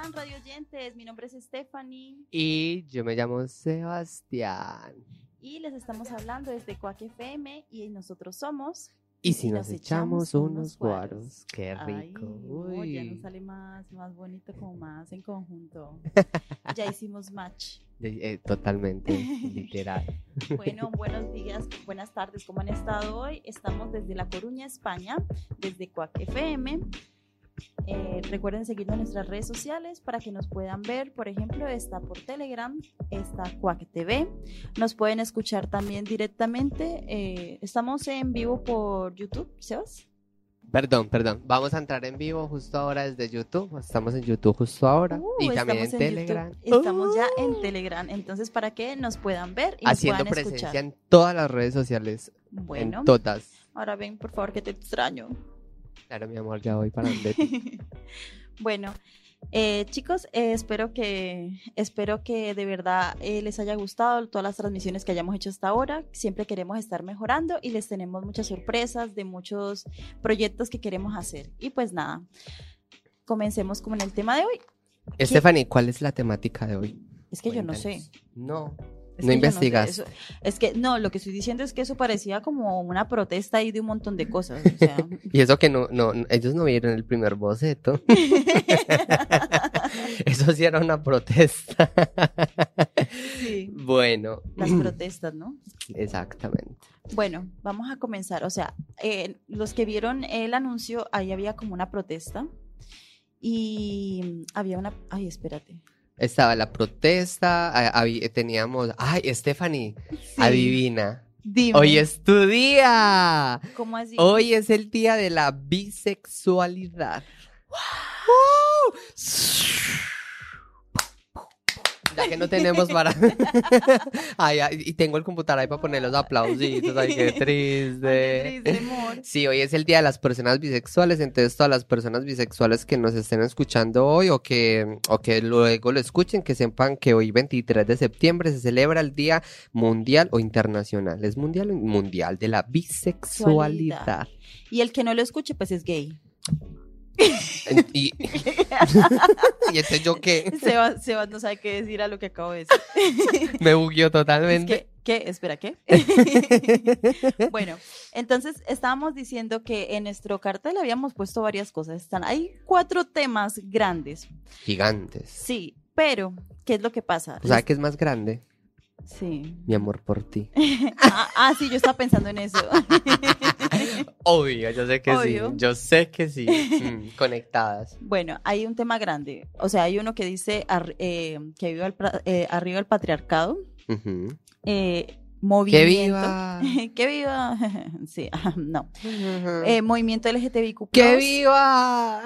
están, radio oyentes? Mi nombre es Stephanie. Y yo me llamo Sebastián. Y les estamos hablando desde Cuac FM y nosotros somos. Y si nos, echamos, unos guaros, qué rico. Ay, ya nos sale más, más bonito, como más en conjunto. ya hicimos match. Eh, totalmente, literal. Bueno, buenos días, buenas tardes, ¿cómo han estado hoy? Estamos desde La Coruña, España, desde Cuac FM. Eh, recuerden seguirnos en nuestras redes sociales para que nos puedan ver. Por ejemplo, está por Telegram, está Quack TV. Nos pueden escuchar también directamente. Eh, estamos en vivo por YouTube, ¿Sebas? Perdón, perdón. Vamos a entrar en vivo justo ahora desde YouTube. Estamos en YouTube justo ahora. Uh, y también en, Telegram. Estamos ya Uh. en Telegram. Entonces, para que nos puedan ver y nos Haciendo puedan presencia escuchar. en todas las redes sociales. Bueno, En todas. ahora ven, por favor, que te extraño. Claro, mi amor, ya voy para donde bueno, eh, chicos, eh, espero que espero que de verdad eh, les haya gustado todas las transmisiones que hayamos hecho hasta ahora. Siempre queremos estar mejorando y les tenemos muchas sorpresas de muchos proyectos que queremos hacer. Y pues nada, comencemos con el tema de hoy. Stephanie, ¿cuál es la temática de hoy? Es que yo no sé. No, Es no investigas. sé, eso- es que no, lo que estoy diciendo es que eso parecía como una protesta ahí de un montón de cosas. O sea, Y eso que no, no, ellos no vieron el primer boceto. Eso sí era una protesta. sí, Bueno, las protestas, ¿no? exactamente. Bueno, vamos a comenzar. O sea, eh, los que vieron el anuncio, ahí había como una protesta y había una... Ay, espérate. Estaba la protesta, a- teníamos, ay, Stephanie, adivina. Dime, Hoy es tu día. ¿Cómo así? Hoy es el día de la bisexualidad. ¡Wow! Que no tenemos para. ay, ay, y tengo el computador ahí para poner los aplausitos. Ay, qué Ay, triste. qué triste, amor. Sí, hoy es el día de las personas bisexuales, entonces todas las personas bisexuales que nos estén escuchando hoy o que, o que luego lo escuchen, que sepan que hoy 23 de septiembre se celebra el Día Mundial o Internacional. ¿Es mundial o mundial? De la bisexualidad. Y el que no lo escuche, pues es gay. Y, y entonces yo que Sebas, Sebas no sabe qué decir a lo que acabo de decir. me bugueó Es totalmente. que, ¿qué? Espera, ¿qué? bueno, entonces estábamos diciendo que en nuestro cartel habíamos puesto varias cosas. Están, hay cuatro temas grandes. Gigantes. Sí, pero, ¿qué es lo que pasa? O sea, que es más grande? Sí. Mi amor por ti. Ah, ah, sí, yo estaba pensando en eso. Obvio, yo sé que Obvio. sí. Yo sé que sí. Mm, conectadas. bueno, hay un tema grande. O sea, hay uno que dice ar- eh, que viva el, eh, arriba el patriarcado. Ujú. eh, movimiento. ¡Que viva! que viva. sí, no. Eh, movimiento LGTBIQ. ¡Que viva!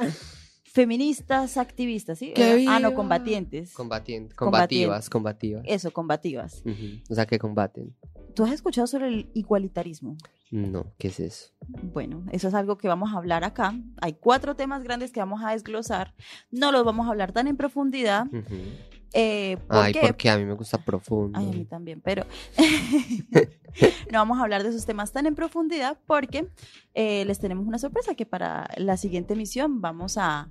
Feministas, activistas, ¿sí? ¡Que Eh, Ah, no, combatientes. Combatientes, Combatientes. combativas, combativas. Eso, combativas. O sea, que combaten. ¿Tú has escuchado sobre el igualitarismo? No, ¿qué es eso? Bueno, eso es algo que vamos a hablar acá. Hay cuatro temas grandes que vamos a desglosar. No los vamos a hablar tan en profundidad. Eh, ¿por Ay, qué? porque a mí me gusta profundo. Ay, a mí también, pero no vamos a hablar de esos temas tan en profundidad porque eh, les tenemos una sorpresa que para la siguiente emisión vamos a,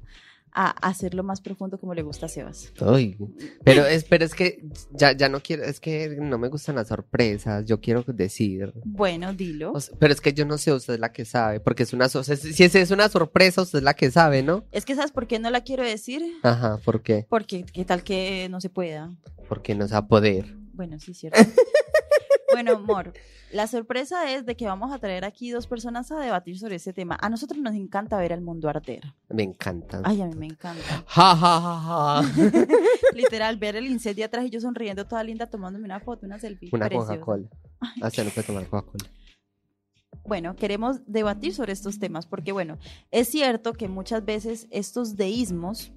a hacerlo más profundo como le gusta a Sebas. Ay, pero es, pero es que ya, ya no quiero, es que no me gustan las sorpresas, yo quiero decir. Bueno, dilo. O sea, pero es que yo no sé, usted es la que sabe, porque es una, o sea, si es, es una sorpresa, usted es la que sabe, ¿no? Es que ¿sabes por qué no la quiero decir? Ajá, ¿por qué? Porque qué tal que no se pueda. Porque no se va a poder. Bueno, sí, cierto. bueno, amor, la sorpresa es de que vamos a traer aquí dos personas a debatir sobre ese tema. A nosotros nos encanta ver el mundo arder. Me encanta. Ay, a mí me encanta. Ja, ja, ja, ja. Literal, ver el incendio atrás y yo sonriendo toda linda tomándome una foto, una selfie. Una. Coca-Cola. Ah, usted no puede tomar Coca-Cola. Bueno, queremos debatir sobre estos temas porque, bueno, es cierto que muchas veces estos deísmos,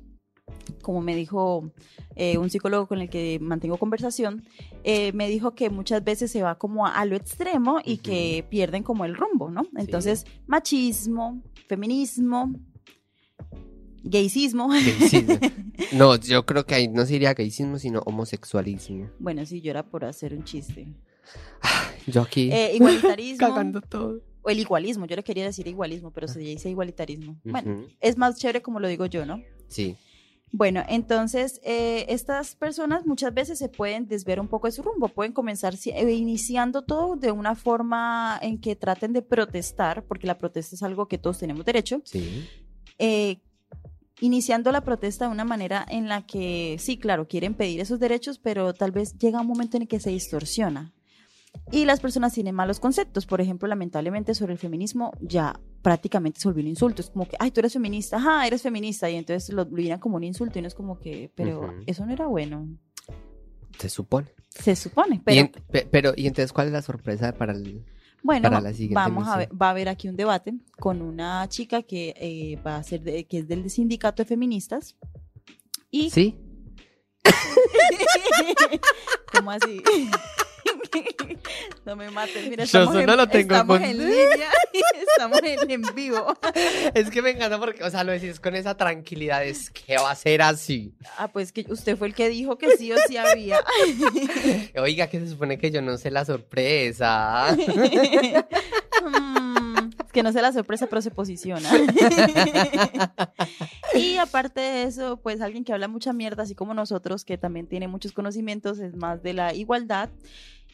como me dijo eh, un psicólogo con el que mantengo conversación, eh, me dijo que muchas veces se va como a, a lo extremo y que pierden como el rumbo, ¿no? Entonces, machismo, feminismo. Gaycismo. No, yo creo que ahí no sería gayismo, sino homosexualismo. bueno, sí, yo era por hacer un chiste. Yo aquí Eh, igualitarismo. cagando todo. O el igualismo, yo le quería decir igualismo, pero se dice igualitarismo. Bueno, es más chévere como lo digo yo, ¿no? Sí. Bueno, entonces eh, estas personas muchas veces se pueden desviar un poco de su rumbo, pueden comenzar eh, iniciando todo de una forma en que traten de protestar, porque la protesta es algo que todos tenemos derecho, Sí. eh, iniciando la protesta de una manera en la que, sí, claro, quieren pedir esos derechos, pero tal vez llega un momento en el que se distorsiona. Y las personas tienen malos conceptos. Por ejemplo, lamentablemente sobre el feminismo ya prácticamente se volvió un insulto. Es como que, ay, tú eres feminista, ajá, eres feminista. Y entonces lo, miran como un insulto y no es como que, pero eso no era bueno. Se supone. Se supone, Y pero en- pe- pero, ¿y entonces cuál es la sorpresa para el...? Bueno, vamos a ver, va a haber aquí un debate con una chica que eh, va a ser de- que es del sindicato de feministas y ¿Sí? ¿Cómo así? No me mates, mira, Yo estamos, eso no en, lo tengo estamos con- en línea y estamos en, en vivo. Es que me encanta porque, o sea, lo decís con esa tranquilidad, es que va a ser así. Ah, pues que usted fue el que dijo que sí o sí había. Oiga, que se supone que yo no sé la sorpresa. Mm, es que no sé la sorpresa, pero se posiciona. y aparte de eso, pues alguien que habla mucha mierda, así como nosotros, que también tiene muchos conocimientos, es más de la igualdad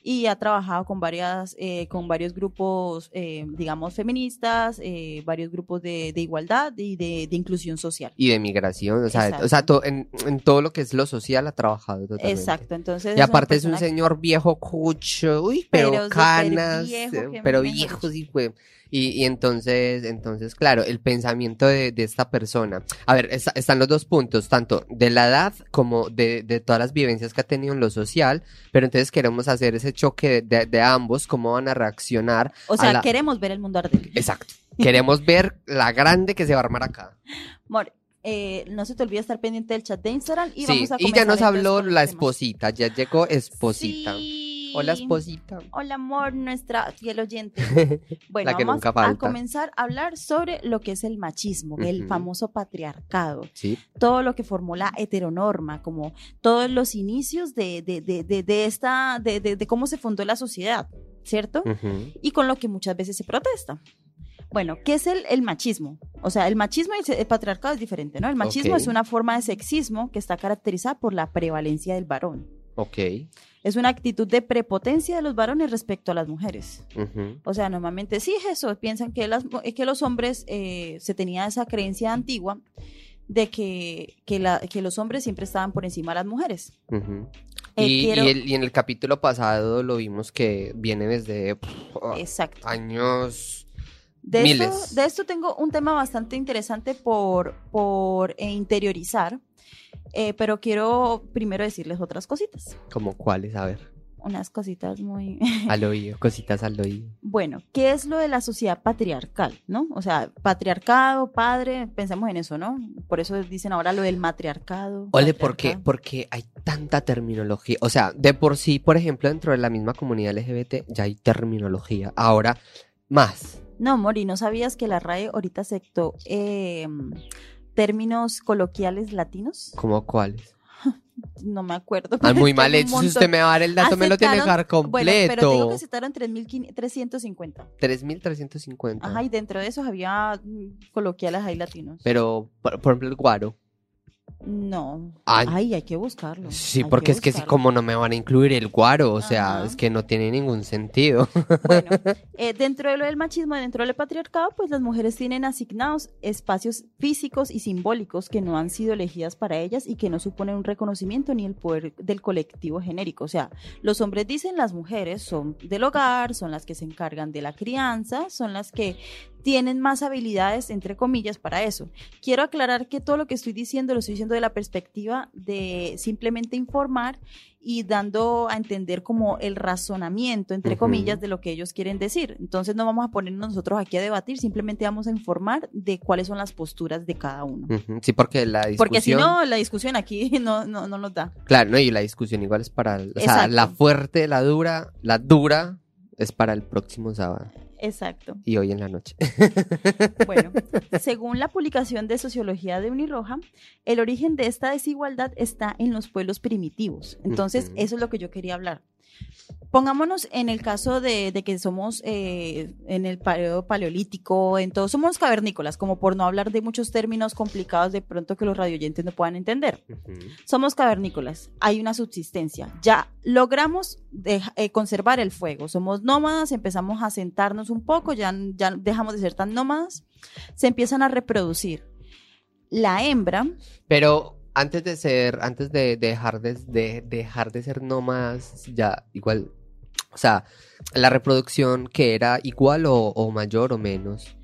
y ha trabajado con varias, eh, con varios grupos, eh, digamos, feministas, eh, varios grupos de, de igualdad y de, de inclusión social. Y de migración, o sea, o sea to- en, en todo lo que es lo social ha trabajado totalmente. Exacto, entonces. Y aparte es un señor viejo cucho, uy, pero, canas, eh, pero viejo, sí, güey. Y, y entonces, entonces, claro, el pensamiento de, de esta persona. A ver, está- están los dos puntos, tanto de la edad como de, de todas las vivencias que ha tenido en lo social, pero entonces queremos hacer ese choque de, ambos, cómo van a reaccionar. O sea, la- queremos ver el mundo arder. Exacto. Queremos ver la grande que se va a armar acá. Amor, eh, no se te olvide estar pendiente del chat de Instagram y sí, vamos a y ya nos habló la esposita, ya llegó esposita. Sí. Hola, esposita. Hola, amor, nuestra fiel oyente. Bueno, La que vamos nunca a falta. comenzar a hablar sobre lo que es el machismo, el famoso patriarcado, Sí. todo lo que formó la heteronorma, como todos los inicios de, de, de, de, esta, de, cómo se fundó la sociedad, ¿cierto? Y con lo que muchas veces se protesta. Bueno, ¿qué es el, el machismo? O sea, el machismo y el, patriarcado es diferente, ¿no? El machismo es una forma de sexismo que está caracterizada por la prevalencia del varón. Ok. Es una actitud de prepotencia de los varones respecto a las mujeres. O sea, normalmente sí es eso, piensan que, las, que los hombres, eh, se tenía esa creencia antigua de que, que, la- que los hombres siempre estaban por encima de las mujeres. Eh, y, quiero- y el- y en el capítulo pasado lo vimos que viene desde pff, Exacto. años. De Miles. esto, de esto tengo un tema bastante interesante por, por eh, interiorizar, eh, pero quiero primero decirles otras cositas. como cuáles, a ver, Unas cositas muy... al oído, cositas al oído. bueno, ¿qué es lo de la sociedad patriarcal? ¿No? O sea, patriarcado, padre, pensemos en eso, ¿no? Por eso dicen ahora lo del matriarcado. Ole, ¿por qué? patriarcado. Porque hay tanta terminología. O sea, de por sí, por ejemplo, dentro de la misma comunidad LGBT ya hay terminología. Ahora, más. No, Mori, ¿no sabías que la RAE ahorita aceptó eh, términos coloquiales latinos? ¿Cómo cuáles? No me acuerdo. Ah, muy Tengo mal hecho. Si usted me va a dar el dato, me lo tiene que dar Aceptaron- Bueno, pero te digo completo. que aceptaron 3.350. 3.350. Ajá, y dentro de esos había mm, coloquiales ahí latinos. Pero, por, por ejemplo, el guaro. No. Ay. Ay, hay que buscarlo. Sí, hay porque es que si como no me van a incluir el guaro, o sea, es que no tiene ningún sentido. Bueno, eh, dentro de lo del machismo, dentro del patriarcado, pues las mujeres tienen asignados espacios físicos y simbólicos que no han sido elegidas para ellas y que no suponen un reconocimiento ni el poder del colectivo genérico. O sea, los hombres dicen las mujeres son del hogar, son las que se encargan de la crianza, son las que tienen más habilidades, entre comillas, para eso. Quiero aclarar que todo lo que estoy diciendo lo estoy diciendo de la perspectiva de simplemente informar y dando a entender como el razonamiento, entre comillas, de lo que ellos quieren decir. Entonces no vamos a ponernos nosotros aquí a debatir, simplemente vamos a informar de cuáles son las posturas de cada uno. Sí, porque la discusión... Porque si no, la discusión aquí no, no, no nos da. Claro, no, y la discusión igual es para... O sea, la fuerte, la dura, la dura es para el próximo sábado Exacto. y hoy en la noche. Bueno, según la publicación de Sociología de Uniroja, el origen de esta desigualdad está en los pueblos primitivos. Entonces, eso es lo que yo quería hablar. Pongámonos en el caso de, de que somos eh, en el periodo paleolítico, en todo, somos cavernícolas, como por no hablar de muchos términos complicados de pronto que los radioyentes no puedan entender. Somos cavernícolas, hay una subsistencia. Ya logramos eh, conservar el fuego. Somos nómadas, empezamos a sentarnos un poco, ya, ya dejamos de ser tan nómadas, se empiezan a reproducir. La hembra, Pero antes de ser, antes de dejar de, de dejar de ser nómadas, ya igual, o sea, la reproducción que era igual o, o mayor o menos.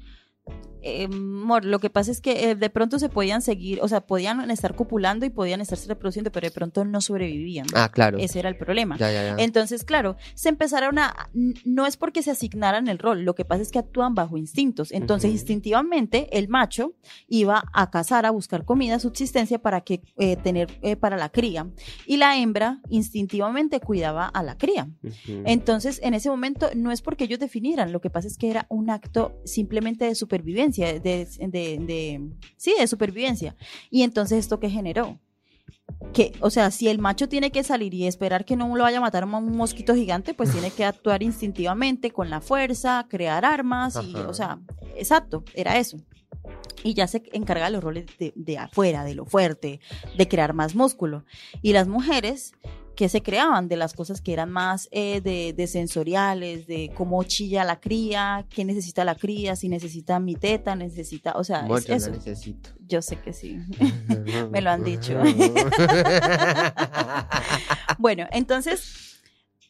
Eh, amor, lo que pasa es que eh, de pronto se podían seguir, o sea, podían estar copulando y podían estarse reproduciendo, pero de pronto no sobrevivían. Ah, claro. Ese era el problema. Ya, ya, ya. Entonces, claro, se empezaron a, no es porque se asignaran el rol, lo que pasa es que actúan bajo instintos. Entonces, Ujú. instintivamente, el macho iba a cazar, a buscar comida, subsistencia para que eh, tener eh, para la cría, y la hembra instintivamente cuidaba a la cría. Ujú. Entonces, en ese momento, no es porque ellos definieran, lo que pasa es que era un acto simplemente de supervivencia, de, de, de- sí, de supervivencia. Y entonces, ¿esto qué generó? Que, o sea, si el macho tiene que salir y esperar que no lo vaya a matar un mosquito gigante, pues tiene que actuar instintivamente, con la fuerza, crear armas, y, Ajá. o sea, exacto, era eso. Y ya se encarga de los roles de, de afuera, de lo fuerte, de crear más músculo. Y las mujeres que se creaban de las cosas que eran más eh, de, de sensoriales, de cómo chilla la cría, qué necesita la cría, si necesita mi teta, necesita, o sea, Amor, es yo eso. la necesito. Yo sé que sí. Me lo han dicho. Bueno, entonces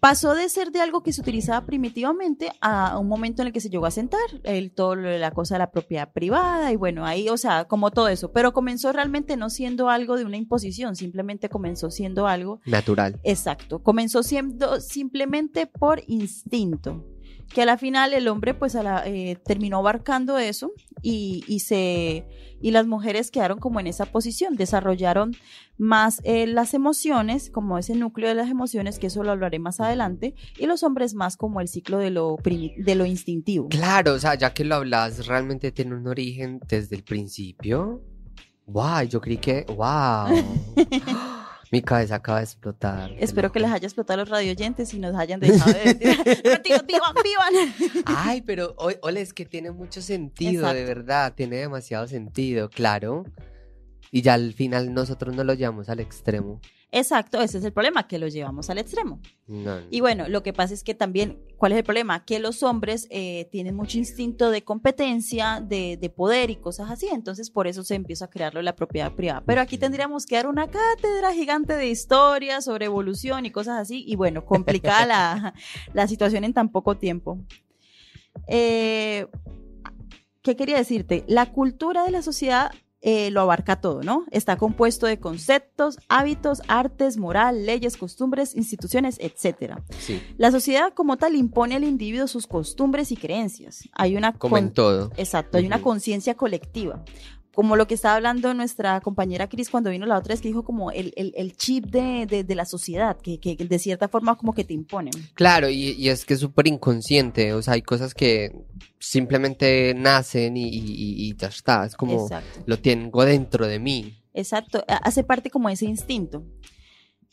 pasó de ser de algo que se utilizaba primitivamente a un momento en el que se llegó a sentar, el, todo lo de la cosa de la propiedad privada y bueno, ahí, o sea, como todo eso, pero comenzó realmente no siendo algo de una imposición, simplemente comenzó siendo algo Natural. Exacto, comenzó siendo simplemente por instinto, que a la final el hombre pues a la- eh, terminó abarcando eso y, y se y las mujeres quedaron como en esa posición, desarrollaron más eh, las emociones, como ese núcleo de las emociones, que eso lo hablaré más adelante, y los hombres más como el ciclo de lo, de lo instintivo. Claro, o sea, ya que lo hablas, realmente tiene un origen desde el principio. Wow, yo creí que, wow. Mi cabeza acaba de explotar. Espero que les haya explotado los radioyentes y nos hayan dejado de decir, "Mentiras, vivan, vivan. Ay, pero ole, es que tiene mucho sentido, de verdad, tiene demasiado sentido, claro. Y ya al final nosotros no lo llevamos al extremo. Exacto, ese es el problema, que lo llevamos al extremo. No, no. Y bueno, lo que pasa es que también, ¿cuál es el problema? Que los hombres eh, tienen mucho instinto de competencia, de, de poder y cosas así, entonces por eso se empieza a crearlo la propiedad privada. Pero aquí tendríamos que dar una cátedra gigante de historia sobre evolución y cosas así, y bueno, complicada la, la situación en tan poco tiempo. Eh, ¿Qué quería decirte? La cultura de la sociedad eh, lo abarca todo, ¿no? Está compuesto de conceptos, hábitos, artes, moral, leyes, costumbres, instituciones, etcétera. Sí, La sociedad como tal impone al individuo sus costumbres y creencias. Hay una como en todo. Exacto, hay una conciencia colectiva. Como lo que estaba hablando nuestra compañera Cris cuando vino la otra vez, que dijo como el, el- el chip de, de- de la sociedad, que, que de cierta forma como que te imponen. Claro, y, y es que es súper inconsciente, o sea, hay cosas que simplemente nacen y, y- ya está, es como Exacto. lo tengo dentro de mí. Exacto, ha- hace parte como ese instinto.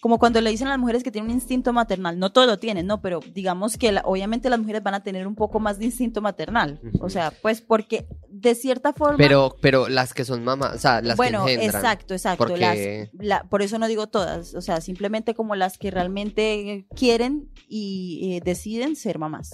Como cuando le dicen a las mujeres que tienen un instinto maternal, no todos lo tienen, no, pero digamos que la- obviamente las mujeres van a tener un poco más de instinto maternal. O sea, pues porque de cierta forma... Pero, pero las que son mamás, o sea, las bueno, que engendran. exacto, exacto. porque- las- la- por eso no digo todas, o sea, simplemente como las que realmente quieren y eh, deciden ser mamás,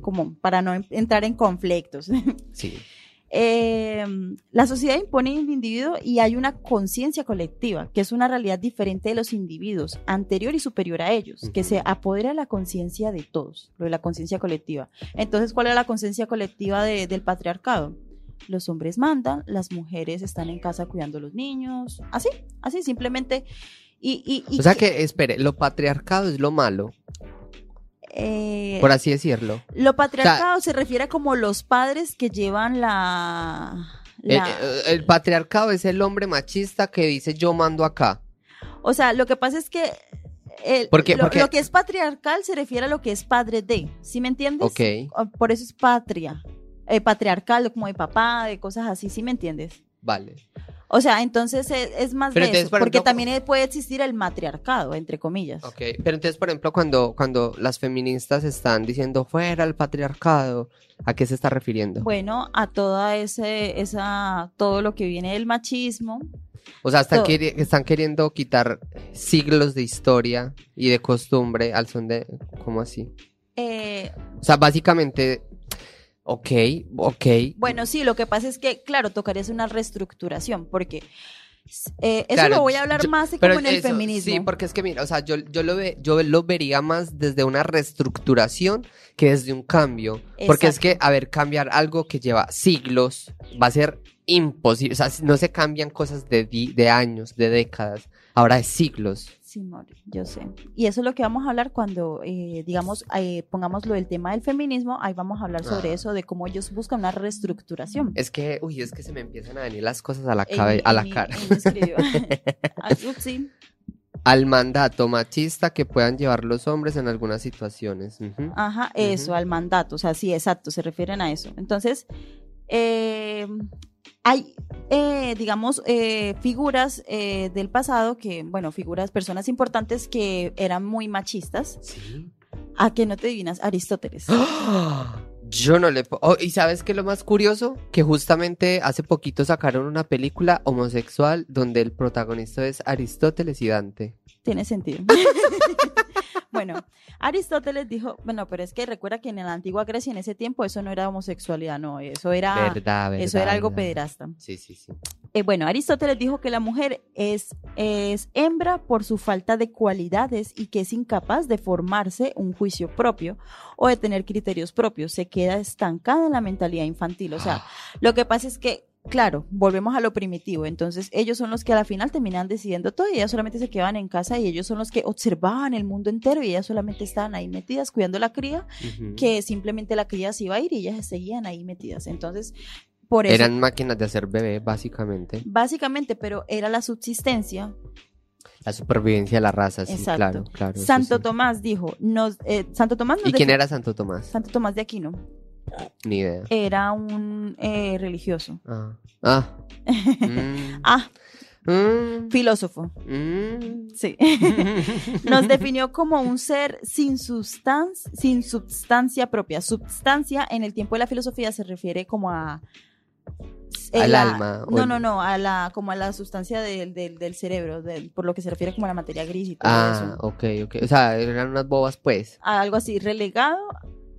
como para no en- entrar en conflictos. Sí. Eh, la sociedad impone al individuo y hay una conciencia colectiva, que es una realidad diferente de los individuos, anterior y superior a ellos, que se apodera de la conciencia de todos, lo de la conciencia colectiva. Entonces, ¿cuál es la conciencia colectiva de- del patriarcado? Los hombres mandan, las mujeres están en casa cuidando a los niños, así, así, simplemente. Y, y- y O sea que, espere, lo patriarcado es lo malo, eh, por así decirlo. lo patriarcado se refiere a como los padres que llevan la... El, la- el- el patriarcado es el hombre machista que dice yo mando acá. O sea, lo que pasa es que el- ¿Por qué? lo, Porque- lo que es patriarcal se refiere a lo que es padre de, ¿sí me entiendes? Ok. O- Por eso es patria. Eh, patriarcal, como de papá, de cosas así, ¿sí me entiendes? Vale. O sea, entonces es, es más Pero de entonces, eso, por porque ejemplo, también puede existir el matriarcado, entre comillas. Ok, pero entonces, por ejemplo, cuando, cuando las feministas están diciendo fuera el patriarcado, ¿a qué se está refiriendo? Bueno, a toda ese, esa, todo lo que viene del machismo. O sea, están, todo. queri- están queriendo quitar siglos de historia y de costumbre al son de... ¿Cómo así? Eh, O sea, básicamente, ok, ok. bueno, sí, lo que pasa es que, claro, tocaría hacer una reestructuración, porque eh, eso Claro, lo voy a hablar yo- más como en el eso, feminismo. Sí, porque es que mira, o sea, yo, yo, lo ve, yo lo vería más desde una reestructuración que desde un cambio. Porque es que, a ver, cambiar algo que lleva siglos va a ser imposible. O sea, no se cambian cosas de, de años, de décadas. Ahora es siglos. Sí, Mori, yo sé. Y eso es lo que vamos a hablar cuando, eh, digamos, eh, pongamos lo del tema del feminismo, ahí vamos a hablar sobre Ah. eso, de cómo ellos buscan una reestructuración. Es que, uy, es que se me empiezan a venir las cosas a la, cabe- a la cara. Al mandato machista que puedan llevar los hombres en algunas situaciones. Ajá, eso, al mandato, o sea, sí, exacto, se refieren a eso. Entonces, eh, hay, eh, digamos, eh, figuras eh, del pasado que, bueno, figuras, personas importantes que eran muy machistas. Sí. ¿A que no te adivinas? Aristóteles. ¡Ah! Yo no le... oh, ¿Y sabes qué es lo más curioso? Que justamente hace poquito sacaron una película homosexual donde el protagonista es Aristóteles y Dante. Tiene sentido. bueno, Aristóteles dijo, bueno, pero es que recuerda que en la antigua Grecia en ese tiempo eso no era homosexualidad, no, eso era, verdad, verdad. eso era algo verdad. pederasta. Sí, sí, sí. Eh, bueno, Aristóteles dijo que la mujer es, es hembra por su falta de cualidades y que es incapaz de formarse un juicio propio o de tener criterios propios. Se queda estancada en la mentalidad infantil. O sea, lo que pasa es que, claro, volvemos a lo primitivo. Entonces, ellos son los que a la final terminan decidiendo todo y ellas solamente se quedaban en casa y ellos son los que observaban el mundo entero y ellas solamente estaban ahí metidas cuidando la cría, que simplemente la cría se iba a ir y ellas seguían ahí metidas. Entonces, por eso. Eran máquinas de hacer bebé, básicamente. Básicamente, pero era la subsistencia. La supervivencia de la raza, sí, Exacto. claro, claro. Santo sí. Tomás dijo, nos, eh, Santo Tomás nos ¿Y quién era Santo Tomás? Santo Tomás de Aquino Ni idea. era un eh, religioso. Ah. Ah. Mm. Ah, Mm. filósofo. Mm. Sí. Nos definió como un ser sin sustancia, sin substancia propia. Substancia en el tiempo de la filosofía se refiere como a eh, Al la- alma, No, el- no, no, a la como a la sustancia del, del, del cerebro, del- por lo que se refiere como a la materia gris y todo Ah, eso. ok, ok. O sea, eran unas bobas, pues. Algo así, relegado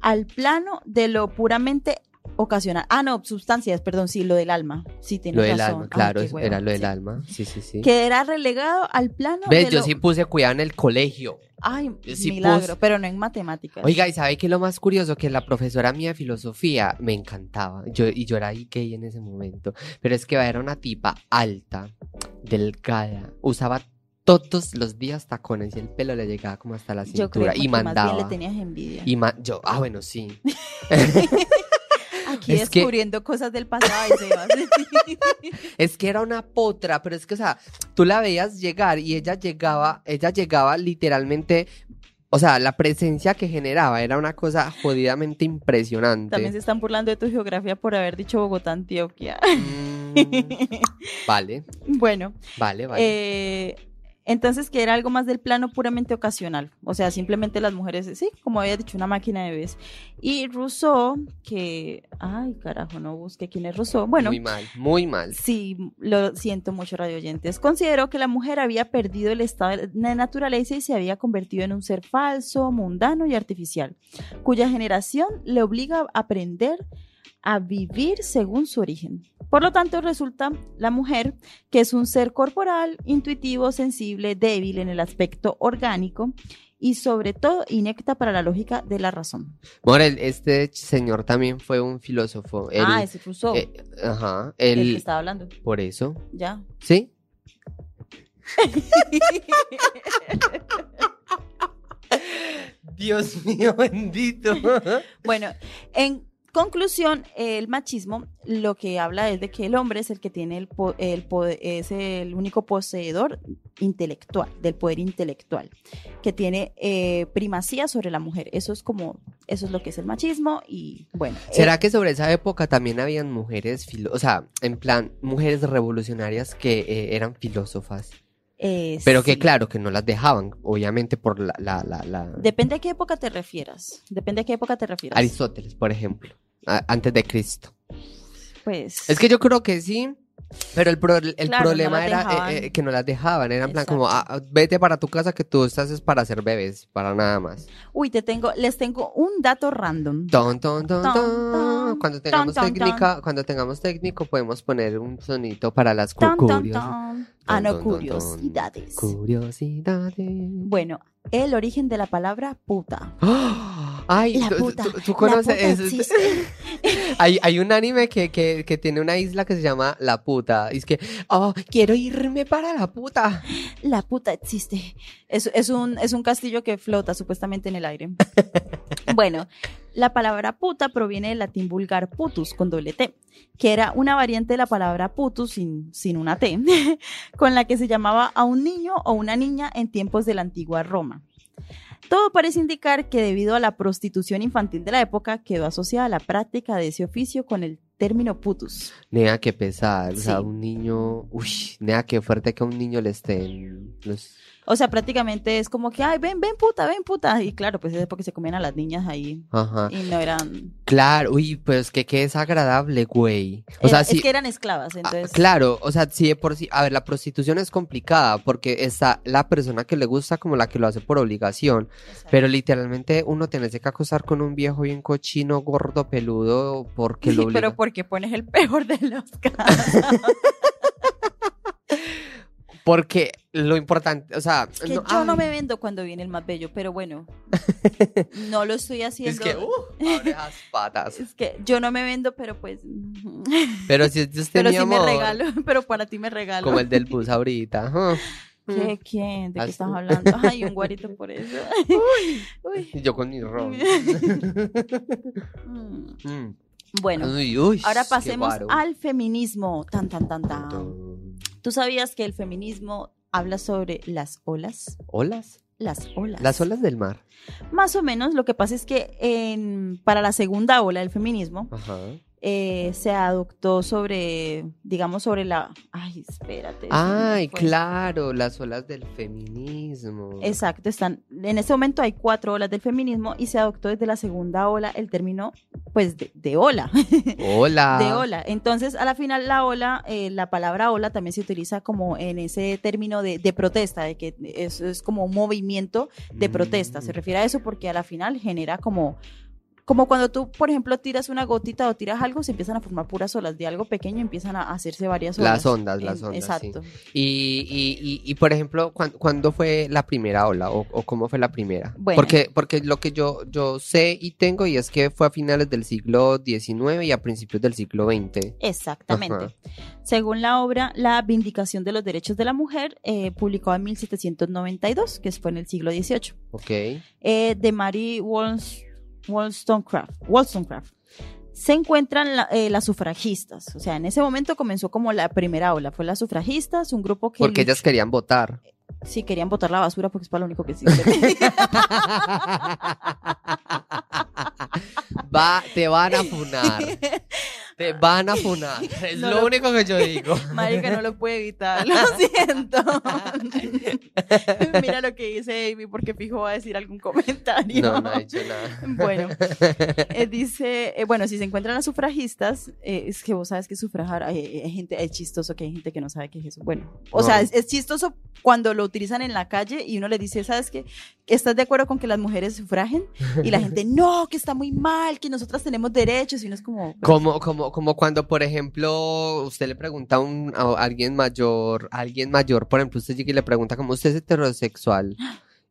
al plano de lo puramente ocasional. Ah, no, sustancias, perdón, sí, lo del alma. Sí, tienes Lo del razón. alma, Ay, claro, hueva, era lo del sí. alma. Sí, sí, sí. Que era relegado al plano ¿Ves? de Yo lo- sí puse cuidado en el colegio. Ay, sí milagro, puse- pero no en matemáticas. Oiga, ¿y sabe qué es lo más curioso? Que la profesora mía de filosofía me encantaba. Yo, y yo era ahí gay en ese momento. Pero es que era una tipa alta, delgada. Usaba todos los días tacones y el pelo le llegaba como hasta la Yo creo cintura. y más mandaba. bien le tenías envidia. Y yo, ah, bueno, sí. Aquí es que- descubriendo cosas del pasado. Es que era una potra, pero es que, o sea, tú la veías llegar y ella llegaba, ella llegaba literalmente, o sea, la presencia que generaba era una cosa jodidamente impresionante. También se están burlando de tu geografía por haber dicho Bogotá, Antioquia. Mm, vale, bueno, vale, vale. eh, entonces que era algo más del plano puramente ocasional. O sea, simplemente las mujeres, sí, como había dicho, una máquina de bebés. Y Rousseau, que, ay, carajo, no busqué quién es Rousseau. Bueno, muy mal, muy mal. Sí, lo siento mucho, radio oyentes. Consideró que la mujer había perdido el estado de naturaleza y se había convertido en un ser falso, mundano y artificial, cuya generación le obliga a aprender a vivir según su origen. Por lo tanto, resulta la mujer que es un ser corporal, intuitivo, sensible, débil en el aspecto orgánico y sobre todo inecta para la lógica de la razón. Morel, este señor también fue un filósofo. Él, ah, ese Rousseau, eh, ajá, el que él, estaba hablando. por eso, Ya. ¿sí? Dios mío, bendito. Bueno, en Conclusión, el machismo lo que habla es de que el hombre es el que tiene el, po- el poder, es el único poseedor intelectual, del poder intelectual, que tiene eh, primacía sobre la mujer. Eso es como, eso es lo que es el machismo y bueno. ¿Será eh, que sobre esa época también habían mujeres, o sea, en plan, mujeres revolucionarias que eh, eran filósofas? Eh, Pero que sí. claro, que no las dejaban, obviamente por la... la, la, la- Depende a qué época te refieras. Depende a qué época te refieras. Aristóteles, por ejemplo, antes de Cristo. Pues. Es que yo creo que sí, pero el, pro- el Claro, no problema era eh, eh, que no las dejaban. Era en plan como, Exacto. ah, vete para tu casa que tú estás es para hacer bebés, para nada más. Uy, te tengo, les tengo un dato random. Ton, ton, ton, Ton, Cuando tengamos ton, ton, técnica, cuando tengamos técnico, podemos poner un sonito para las cu- Ah, no, curiosidades. Curiosidades. Bueno, el origen de la palabra puta. ¡Ah! Ay, La puta, tú, conoces puta hay, hay un anime que, que, que tiene una isla que se llama La Puta. Y es que, oh, quiero irme para la puta. La puta existe. Es, es, un, es un castillo que flota supuestamente en el aire. bueno, la palabra puta proviene del latín vulgar putus con doble T, que era una variante de la palabra putus sin, sin una T, con la que se llamaba a un niño o una niña en tiempos de la antigua Roma. Todo parece indicar que debido a la prostitución infantil de la época quedó asociada la práctica de ese oficio con el término putus. Nea, qué pesar. O sea, un niño. Uy, nea, qué fuerte que a un niño le estén. los- O sea, prácticamente es como que, ay, ven, ven puta, ven puta. Y claro, pues es porque se comían a las niñas ahí Ajá. y no eran... Claro, uy, pues que qué desagradable, güey. O era- sea, es sí. que eran esclavas, Ah, entonces... claro, o sea, sí de por sí, a ver, la prostitución es complicada porque está la persona que le gusta como la que lo hace por obligación, Exacto. pero literalmente uno tiene que acostar con un viejo bien cochino, gordo, peludo, porque lo obliga. Pero porque pones el peor de los casos. Porque lo importante, o sea, que yo no me vendo cuando viene el más bello, pero bueno, no lo estoy haciendo. Es que, uh, las patas. Es que yo no me vendo, pero pues... Pero si usted, pero mi sí me amor, regalo, pero para ti me regalo. como el del bus ahorita. ajá. ¿Qué? ¿Quién? ¿De qué estás hablando? Ay, un guarito por eso. Uy. Y Yo con mi ron. Mm. Mm. Bueno, Uy, uy, ahora pasemos al feminismo. Tan, tan, tan, tan. ¿Tú sabías que el feminismo habla sobre las olas? ¿Olas? Las olas. Las olas del mar. Más o menos, lo que pasa es que en, para la segunda ola del feminismo Ajá. Eh, se adoptó sobre, digamos, sobre la... Ay, espérate. Ay, claro, las olas del feminismo. Exacto, están, en este momento hay cuatro olas del feminismo y se adoptó desde la segunda ola el término, pues, de, de ola. Hola. de ola. Entonces, a la final, la ola, eh, la palabra ola también se utiliza como en ese término de, de protesta, de que es, es como un movimiento de protesta. Se Mm. refiere a eso porque a la final genera como, como cuando tú, por ejemplo, tiras una gotita o tiras algo, se empiezan a formar puras olas. De algo pequeño empiezan a hacerse varias olas. Las ondas, las ondas, sí. Exacto. Y, y, y, y, por ejemplo, ¿cuán- ¿cuándo fue la primera ola? ¿O, o cómo fue la primera? Bueno. Porque, porque lo que yo, yo sé y tengo y es que fue a finales del siglo XIX y a principios del siglo XX. Exactamente. Ajá. Según la obra La Vindicación de los Derechos de la Mujer, eh, publicada en 1792, que fue en el siglo XVIII, Ok. eh, de Mary Wollst- Wollstonecraft. Wollstonecraft. Se encuentran la- eh, las sufragistas, o sea, en ese momento comenzó como la primera ola, fue las sufragistas, un grupo que Porque ellas querían votar. sí querían botar la basura porque es para lo único que sirve. Va, te van a funar. Te van a funar. Es No lo, lo- único que yo digo. Marica, no lo puede evitar, lo siento. Mira lo que dice Amy, porque fijo va a decir algún comentario. No, no ha dicho nada. Bueno, eh, dice, eh, bueno, si se encuentran las sufragistas, eh, es que vos sabes que sufrajar, hay, hay gente, es chistoso que hay gente que no sabe qué es eso. Bueno, o No. sea, es, es chistoso cuando lo utilizan en la calle y uno le dice, ¿sabes qué? ¿Estás de acuerdo con que las mujeres sufragen? Y la gente, no, que está muy mal, que nosotras tenemos derechos y uno es como... Como, como, como cuando, por ejemplo, usted le pregunta a, un, a alguien mayor, a alguien mayor, por ejemplo, usted llega y le pregunta como usted es heterosexual.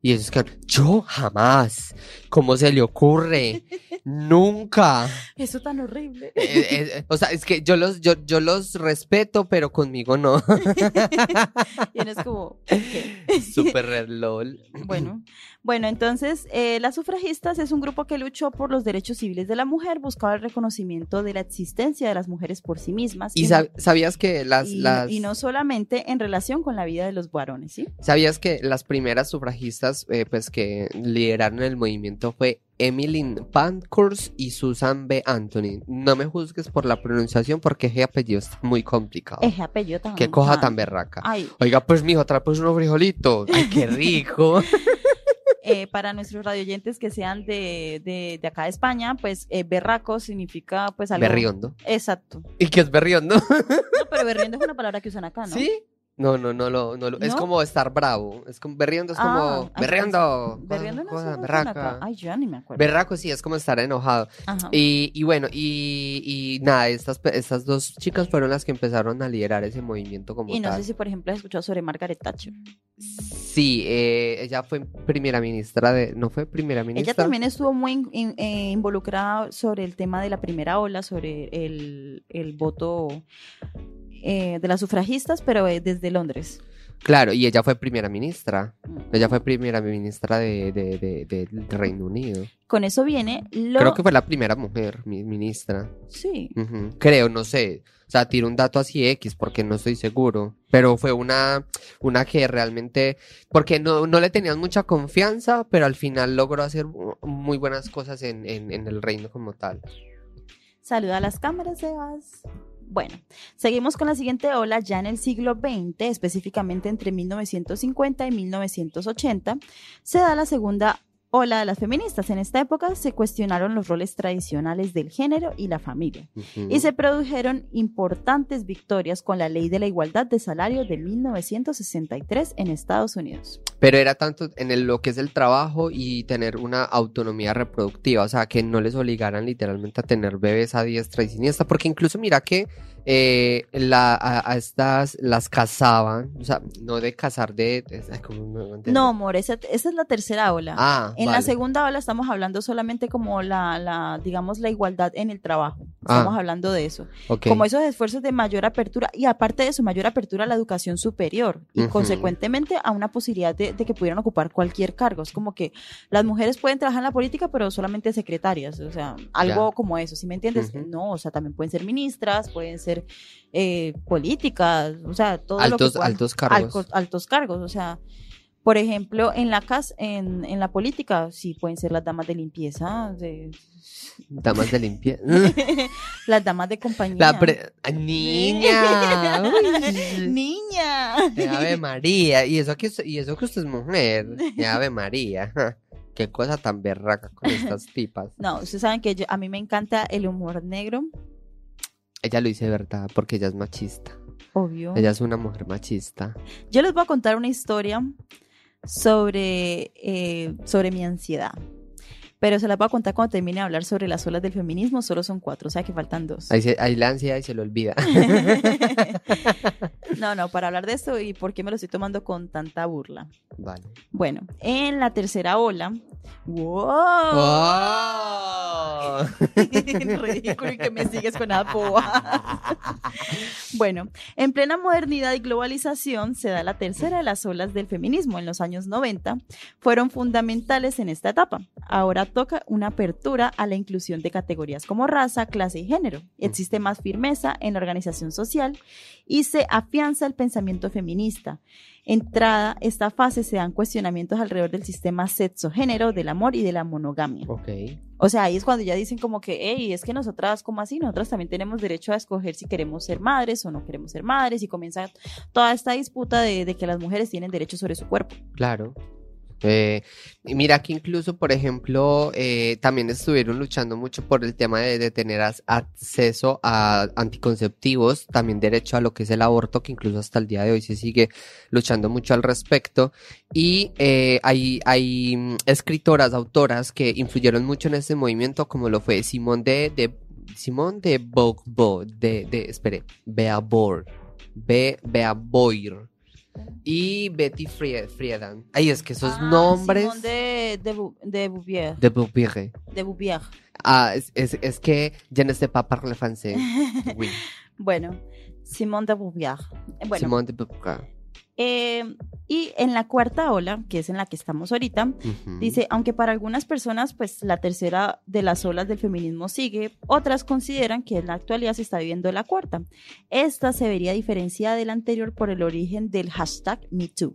Y ellos quedan, yo jamás. ¿Cómo se le ocurre? Nunca. Eso tan horrible. Eh, eh, eh, o sea, es que yo los, yo, yo los respeto, pero conmigo no. y es como, ¿qué? Super red lol. Bueno, bueno, entonces eh, las sufragistas es un grupo que luchó por los derechos civiles de la mujer, buscaba el reconocimiento de la existencia de las mujeres por sí mismas. ¿Y no- sab- sabías que las, y, las... y no solamente en relación con la vida de los varones, ¿sí? ¿Sabías que las primeras sufragistas eh, pues que lideraron el movimiento fue Emmeline Pankhurst y Susan B. Anthony? No me juzgues por la pronunciación porque ese apellido está muy complicado. Ese apellido tan... Qué tan tan- berraca. Ay, Oiga, pues mijo, trae pues unos frijolitos. Ay, qué rico. eh, para nuestros radioyentes que sean de, de, de acá de España, pues eh, berraco significa pues algo... Berriondo. Exacto. ¿Y qué es berriondo? No, pero berriendo es una palabra que usan acá, ¿no? ¿Sí? No, no, no, lo, no, lo- es como estar bravo. Es como berriondo, es Ah, como ay, berriondo. Berriendo no cosa, berraca. Ay, yo ya ni me acuerdo. Berraco sí, es como estar enojado. Ajá. Y, y bueno, y, y nada, estas, estas dos chicas fueron las que empezaron a liderar ese movimiento como Y no tal. sé si, por ejemplo, has escuchado sobre Margaret Thatcher. Sí, eh, ella fue primera ministra de... ¿No fue primera ministra? Ella también estuvo muy in- in- eh, involucrada sobre el tema de la primera ola, sobre el, el voto eh, de las sufragistas, pero eh, desde Londres. Claro, y ella fue primera ministra. Mm. Ella fue primera ministra de, de- Reino Unido. Con eso viene lo... Creo que fue la primera mujer mi- ministra. Sí. Creo, no sé. O sea, tiro un dato así X porque no estoy seguro. Pero fue una, una que realmente, porque no, no le tenían mucha confianza, pero al final logró hacer mu- muy buenas cosas en, en, en el reino como tal. Saluda a las cámaras, Sebas. Bueno, seguimos con la siguiente ola ya en el siglo XX, específicamente entre 1950 y 1980, se da la segunda ola de las feministas. En esta época se cuestionaron los roles tradicionales del género y la familia. Y se produjeron importantes victorias con la ley de la igualdad de salario de 1963 en Estados Unidos. Pero era tanto en el- lo que es el trabajo y tener una autonomía reproductiva, o sea, que no les obligaran literalmente a tener bebés a diestra y siniestra, porque incluso mira que eh, la, a, a estas las casaban, o sea, no de casar de... de- ay, ¿cómo me voy a entender? No, amor, esa, esa es la tercera ola. Ah, en la segunda ola estamos hablando solamente como la, la, digamos, la igualdad en el trabajo. Estamos Ah. hablando de eso. Como esos esfuerzos de mayor apertura y aparte de eso, mayor apertura a la educación superior y consecuentemente a una posibilidad de, de que pudieran ocupar cualquier cargo. Es como que las mujeres pueden trabajar en la política, pero solamente secretarias, o sea, algo como eso, ¿sí me entiendes? No, o sea, también pueden ser ministras, pueden ser eh, políticas, o sea, todo lo que altos, altos cargos. altos, altos cargos, o sea, por ejemplo, en la casa, en, en la política, sí pueden ser las damas de limpieza, de- Damas de limpieza. las damas de compañía. La pre- ¡Ay, niña. Niña. Eh, Ave María. Y eso que, y eso que usted es mujer. Eh, Ave María. Qué cosa tan berraca con estas tipas. No, ustedes saben que yo- a mí me encanta el humor negro, Ella lo dice de verdad porque ella es machista. obvio. Ella es una mujer machista. Yo les voy a contar una historia sobre, eh, sobre mi ansiedad. Pero se las voy a contar cuando termine de hablar sobre las olas del feminismo. Solo son cuatro, o sea que faltan dos. Ahí, se, ahí la ansiedad y se lo olvida. no, no, para hablar de esto y por qué me lo estoy tomando con tanta burla. Vale. Bueno, en la tercera ola. ¡Wow! ¡Oh! Ridículo y que me sigues con Bueno, en plena modernidad y globalización se da la tercera de las olas del feminismo en los años 90. Fueron fundamentales en esta etapa. Ahora toca una apertura a la inclusión de categorías como raza, clase y género. Existe más firmeza en la organización social y se afianza el pensamiento feminista. Entrada esta fase se dan cuestionamientos alrededor del sistema sexo-género, del amor y de la monogamia. Ok. O sea, ahí es cuando ya dicen como que, hey, es que nosotras, como así? Nosotras también tenemos derecho a escoger si queremos ser madres o no queremos ser madres y comienza toda esta disputa de, de que las mujeres tienen derecho sobre su cuerpo. Claro. Eh, y mira que incluso, por ejemplo, eh, también estuvieron luchando mucho por el tema de, tener acceso a anticonceptivos, también derecho a lo que es el aborto, que incluso hasta el día de hoy se sigue luchando mucho al respecto. Y eh, hay, mm, escritoras, autoras que influyeron mucho en este movimiento, como lo fue Simone de, de Simone de Beauvoir, de, de, espere, Beauvoir, Be, Beauvoir, y Betty Frie- Friedan. Ay, es que esos Ah, nombres Simone de, de, Bu- de Bouvier. de Beauvoir. De Bouvier. Ah, es, es, es que je ne sais pas parler. Oui. Bueno, Simone de Beauvoir. Eh, Bueno, Simone de Beauvoir. Eh, y en la cuarta ola, que es en la que estamos ahorita, dice, aunque para algunas personas, pues la tercera de las olas del feminismo sigue, otras consideran que en la actualidad se está viviendo la cuarta. Esta se vería diferenciada de la anterior por el origen del hashtag MeToo.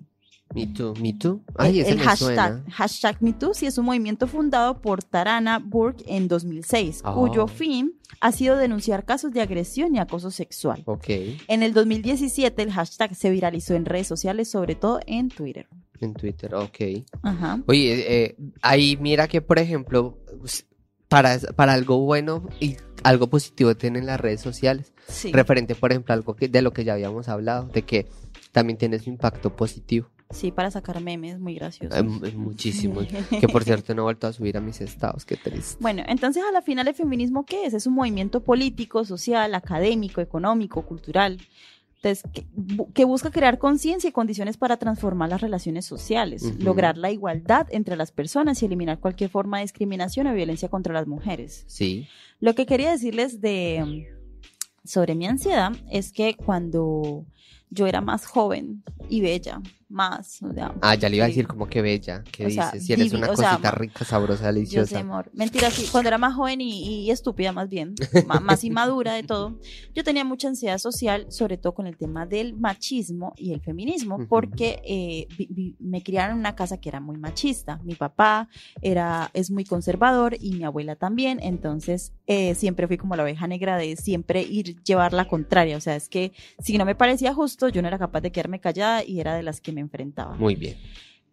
Me too, me too. Ay, el el me hashtag, suena. hashtag MeToo sí es un movimiento fundado por Tarana Burke en 2006, Oh. cuyo fin ha sido denunciar casos de agresión y acoso sexual. Ok, En el 2017 el hashtag se viralizó en redes sociales, sobre todo en Twitter. en Twitter, ok. Ajá. Oye, eh, ahí mira que, por ejemplo, para, para algo bueno y algo positivo tienen las redes sociales. Sí. Referente, por ejemplo, algo que, de lo que ya habíamos hablado, de que también tiene su impacto positivo. Sí, para sacar memes, muy gracioso. Eh, mu- muchísimo. Que por cierto no he vuelto a subir a mis estados, qué triste. Bueno, entonces a la final el feminismo ¿qué es? Es un movimiento político, social, académico, económico, cultural. Entonces, que, bu- que busca crear conciencia y condiciones para transformar las relaciones sociales, lograr la igualdad entre las personas y eliminar cualquier forma de discriminación o violencia contra las mujeres. Sí. Lo que quería decirles de sobre mi ansiedad es que cuando yo era más joven y bella, más, o sea, Ah, ya le iba a decir como que bella. ¿Qué O sea, dices? Si eres divi- una sea, cosita rica, sabrosa, Yo sé, deliciosa. amor. Mentira, sí. Cuando era más joven y, y estúpida, más bien, más inmadura de todo, yo tenía mucha ansiedad social, sobre todo con el tema del machismo y el feminismo, porque eh, vi- vi- me criaron en una casa que era muy machista. Mi papá era, es muy conservador y mi abuela también, entonces eh, siempre fui como la oveja negra de siempre ir llevar la contraria. O sea, es que si no me parecía justo, yo no era capaz de quedarme callada y era de las que me enfrentaba. Muy bien.